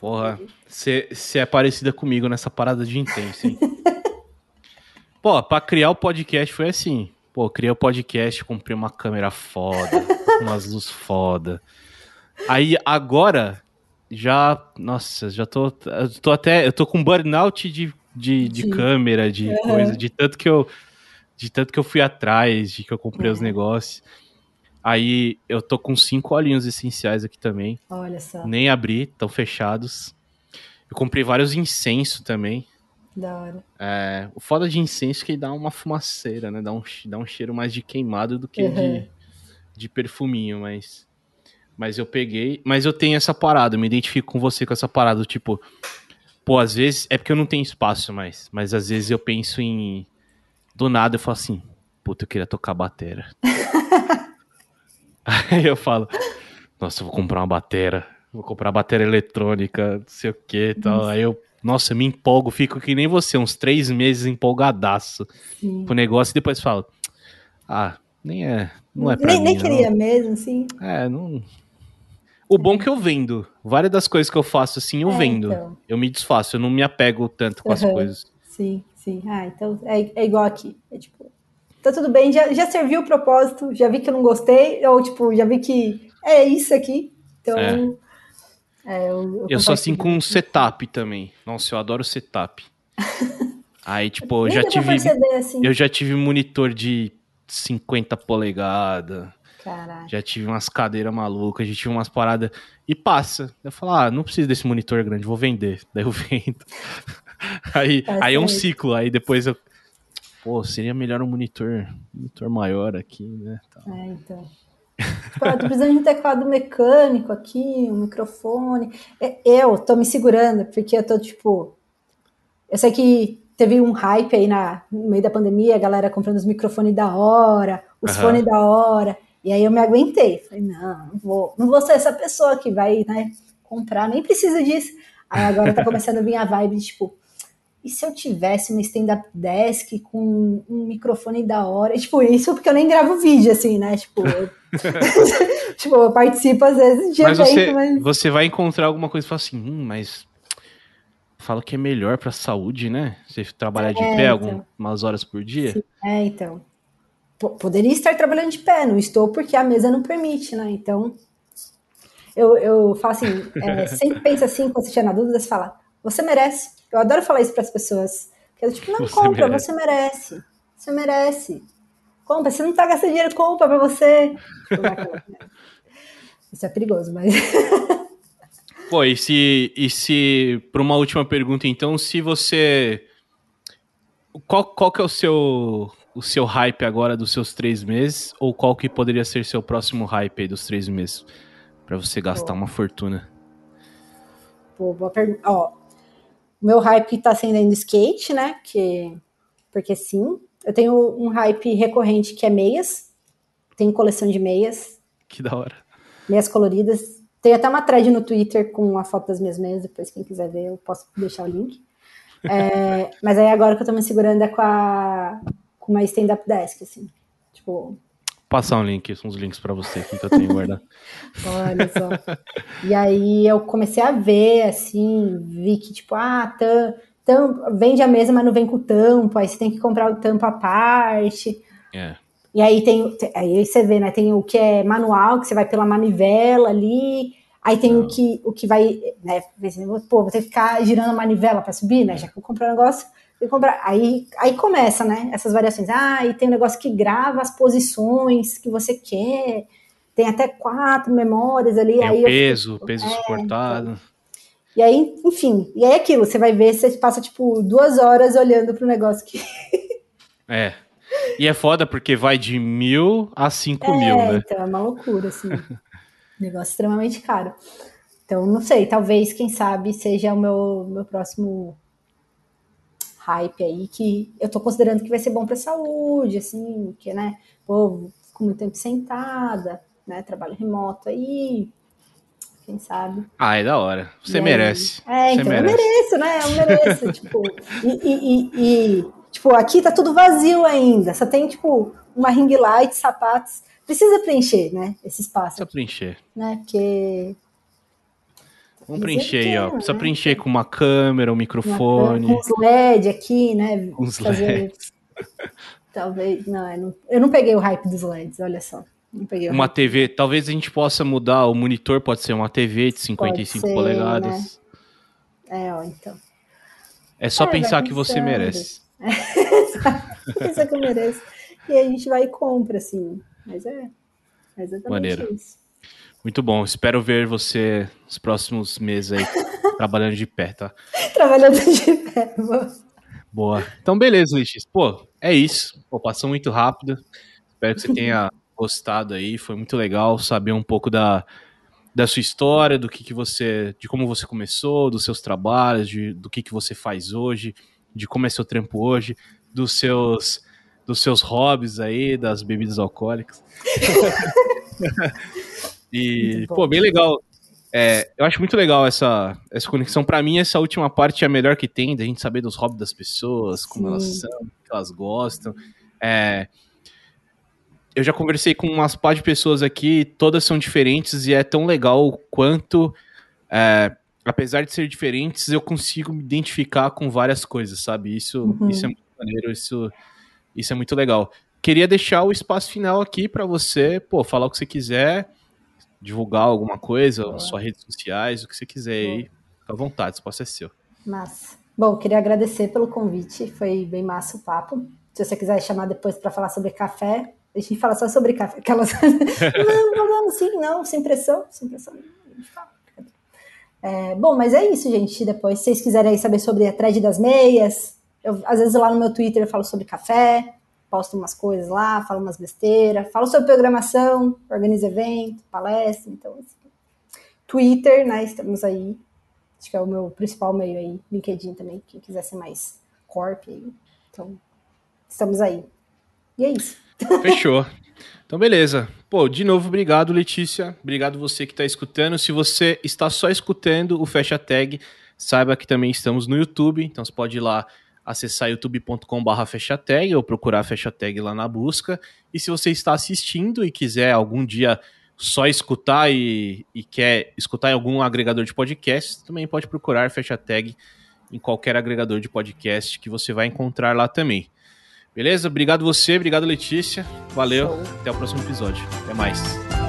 Porra, você é parecida comigo nessa parada de intenso, hein? Pô, pra criar o podcast foi assim. Pô, criei o podcast, comprei uma câmera foda, umas luzes foda. Aí agora, já. Nossa, já tô. Eu tô até. Eu tô com burnout de, de, de câmera, de Aham. coisa, de tanto que eu. De tanto que eu fui atrás, de que eu comprei os É. negócios. Aí eu tô com cinco olhinhos essenciais aqui também. Olha só, Nem abri, estão fechados. Eu comprei vários incensos também. da hora. É, o foda de incenso é que dá uma fumaceira, né? Dá um, dá um cheiro mais de queimado do que Uhum. de, de perfuminho, mas. Mas eu peguei. Mas eu tenho essa parada, eu me identifico com você com essa parada. Tipo, pô, às vezes. É porque eu não tenho espaço mais. Mas às vezes eu penso em. Do nada eu falo assim, puta, eu queria tocar batera. Aí eu falo, nossa, eu vou comprar uma batera. Vou comprar bateria eletrônica, não sei o que e tal. Aí eu, nossa, eu me empolgo, fico que nem você, uns três meses empolgadaço Sim. pro negócio e depois falo, ah, nem é, não é pra nem, mim. nem não. queria mesmo, assim. É, não. O bom é que eu vendo. Várias das coisas que eu faço assim, eu É, vendo. então. Eu me desfaço, eu não me apego tanto com as Uhum. coisas. Sim, sim. Ah, então é, é igual aqui. É tipo, tá tudo bem, já, já serviu o propósito, já vi que eu não gostei, ou tipo, já vi que é isso aqui. Então. É. é, eu, Eu sou assim com setup também. Nossa, eu adoro setup. Aí, tipo, eu já tive. perceber, assim. Eu já tive monitor de 50 polegadas. Caraca. Já tive umas cadeiras malucas, já tive umas paradas. E passa. Eu falo, ah, não preciso desse monitor grande, vou vender. Daí eu vendo. aí, Tá aí é um ciclo. Aí depois eu. Pô, seria melhor um monitor, monitor maior aqui, né? tal. É, então. Tipo, eu tô precisando de um teclado mecânico aqui, um microfone. É, Eu tô me segurando, porque eu tô, tipo. Eu sei que teve um hype aí na, no meio da pandemia, a galera comprando os microfones da hora, os Aham. fones da hora. E aí eu me aguentei. Falei, não, não vou, não vou ser essa pessoa que vai, né, comprar, nem precisa disso. Aí agora tá começando a vir a vibe de, tipo, e se eu tivesse uma stand-up desk com um microfone da hora? E, tipo, isso porque eu nem gravo vídeo, assim, né? Tipo, eu, tipo, eu participo às vezes de Mas evento, você, mas... você vai encontrar alguma coisa e fala assim, hum, mas. Fala que é melhor pra saúde, né? Você trabalhar de É, pé então. algumas horas por dia. Sim. É, então. P- Poderia estar trabalhando de pé, não estou porque a mesa não permite, né? Então, eu, eu falo assim, é, sempre pensa assim, quando você estiver na dúvida, você fala, você merece. Eu adoro falar isso para as pessoas. Porque eu, tipo, não, Você compra, merece. você merece. Você merece. Compra, você não tá gastando dinheiro, compra pra você. Isso é perigoso, mas. Pô, e se, e se, para uma última pergunta, então, se você. Qual, qual que é o seu, o seu hype agora dos seus três meses? Ou qual que poderia ser seu próximo hype aí dos três meses? para você gastar Pô. uma fortuna. Pô, boa pergunta. Ó, o meu hype tá sendo ainda skate, né? Que, porque sim. Eu tenho um hype recorrente que é meias. Tenho coleção de meias. Que da hora. Meias coloridas. Tem até uma thread no Twitter com a foto das minhas meias. Depois, quem quiser ver, eu posso deixar o link. É, mas aí agora que eu tô me segurando é com, a, com uma stand-up desk, assim. Tipo, passar um link, uns links para você que eu tenho guardado. Olha só. E aí eu comecei a ver, assim, vi que, tipo, ah, tam, tam, vende a mesa, mas não vem com tampo, aí você tem que comprar o tampo à parte. É. E aí tem, aí você vê, né, tem o que é manual, que você vai pela manivela ali, aí tem o que, o que vai, né, pô, vou ter que ficar girando a manivela para subir, né, já que eu comprei um negócio, comprar. Aí, aí começa, né? Essas variações. Ah, e tem um negócio que grava as posições que você quer. Tem até quatro memórias ali. Tem aí o peso, fico, peso é, suportado. Então. E aí, enfim, e aí é aquilo, você vai ver, você passa tipo duas horas olhando pro negócio que. é. E é foda porque vai de mil a cinco é, mil, né? Então, é uma loucura, assim. negócio extremamente caro. Então, não sei, talvez, quem sabe, seja o meu, meu próximo hype aí que eu tô considerando que vai ser bom para saúde, assim, que, né, pô, com muito tempo sentada, né, trabalho remoto aí, quem sabe. Ah, é da hora. Você e merece. Aí, é, Você então merece. eu mereço, né, eu mereço, tipo, e, e, e, tipo, aqui tá tudo vazio ainda, só tem, tipo, uma ring light, sapatos, precisa preencher, né, esse espaço. Precisa preencher. Né, porque Vamos preencher aí, ó. Precisa né? preencher com uma câmera, um microfone. Com uns LED aqui, né? Uns. LEDs. Talvez. Não, eu não, eu não peguei o hype dos LEDs, olha só. uma hype. TV, talvez a gente possa mudar. O monitor pode ser uma TV de 55 ser, polegadas. Né? É, ó, então. É só é, pensar que você merece. É, pensar que eu mereço. E a gente vai e compra, assim. Mas é, é exatamente Maneiro. isso. Muito bom. Espero ver você nos próximos meses aí, trabalhando de pé, tá? Trabalhando de pé, boa. Boa. Então, beleza, Lichis. Pô, é isso. Pô, passou muito rápido. Espero que você tenha gostado aí. Foi muito legal saber um pouco da, da sua história, do que, que você. de como você começou, dos seus trabalhos, de, do que, que você faz hoje, de como é seu trampo hoje, dos seus dos seus hobbies aí, das bebidas alcoólicas. E, pô, bem legal. É, eu acho muito legal essa, essa conexão. Para mim, essa última parte é a melhor que tem, da gente saber dos hobbies das pessoas, como Sim. elas são, o que elas gostam. É, eu já conversei com umas par de pessoas aqui, todas são diferentes e é tão legal quanto, é, apesar de ser diferentes, eu consigo me identificar com várias coisas, sabe? Isso, uhum. isso é muito maneiro, isso, isso é muito legal. Queria deixar o espaço final aqui para você, pô, falar o que você quiser divulgar alguma coisa, Boa. suas redes sociais, o que você quiser Boa. aí, fica à vontade, o espaço é seu. Massa. Bom, queria agradecer pelo convite, foi bem massa o papo. Se você quiser chamar depois para falar sobre café, a gente fala só sobre café. Aquelas... não, não, não, sim, não, sem pressão, sem pressão. É, bom, mas é isso, gente. Depois, se vocês quiserem saber sobre a thread das meias, eu, às vezes lá no meu Twitter eu falo sobre café posto umas coisas lá, falo umas besteiras, falo sobre programação, organizo evento, palestra, então assim. Twitter, né? Estamos aí. Acho que é o meu principal meio aí, LinkedIn também, quem quiser ser mais corp aí. Então, estamos aí. E é isso. Fechou. Então, beleza. Pô, de novo, obrigado, Letícia. Obrigado você que está escutando. Se você está só escutando o Fecha Tag, saiba que também estamos no YouTube. Então, você pode ir lá acessar youtube.com.br fechatag ou procurar fechatag lá na busca. E se você está assistindo e quiser algum dia só escutar e, e quer escutar em algum agregador de podcast, também pode procurar fechatag em qualquer agregador de podcast que você vai encontrar lá também. Beleza? Obrigado você, obrigado Letícia. Valeu. Show. Até o próximo episódio. Até mais.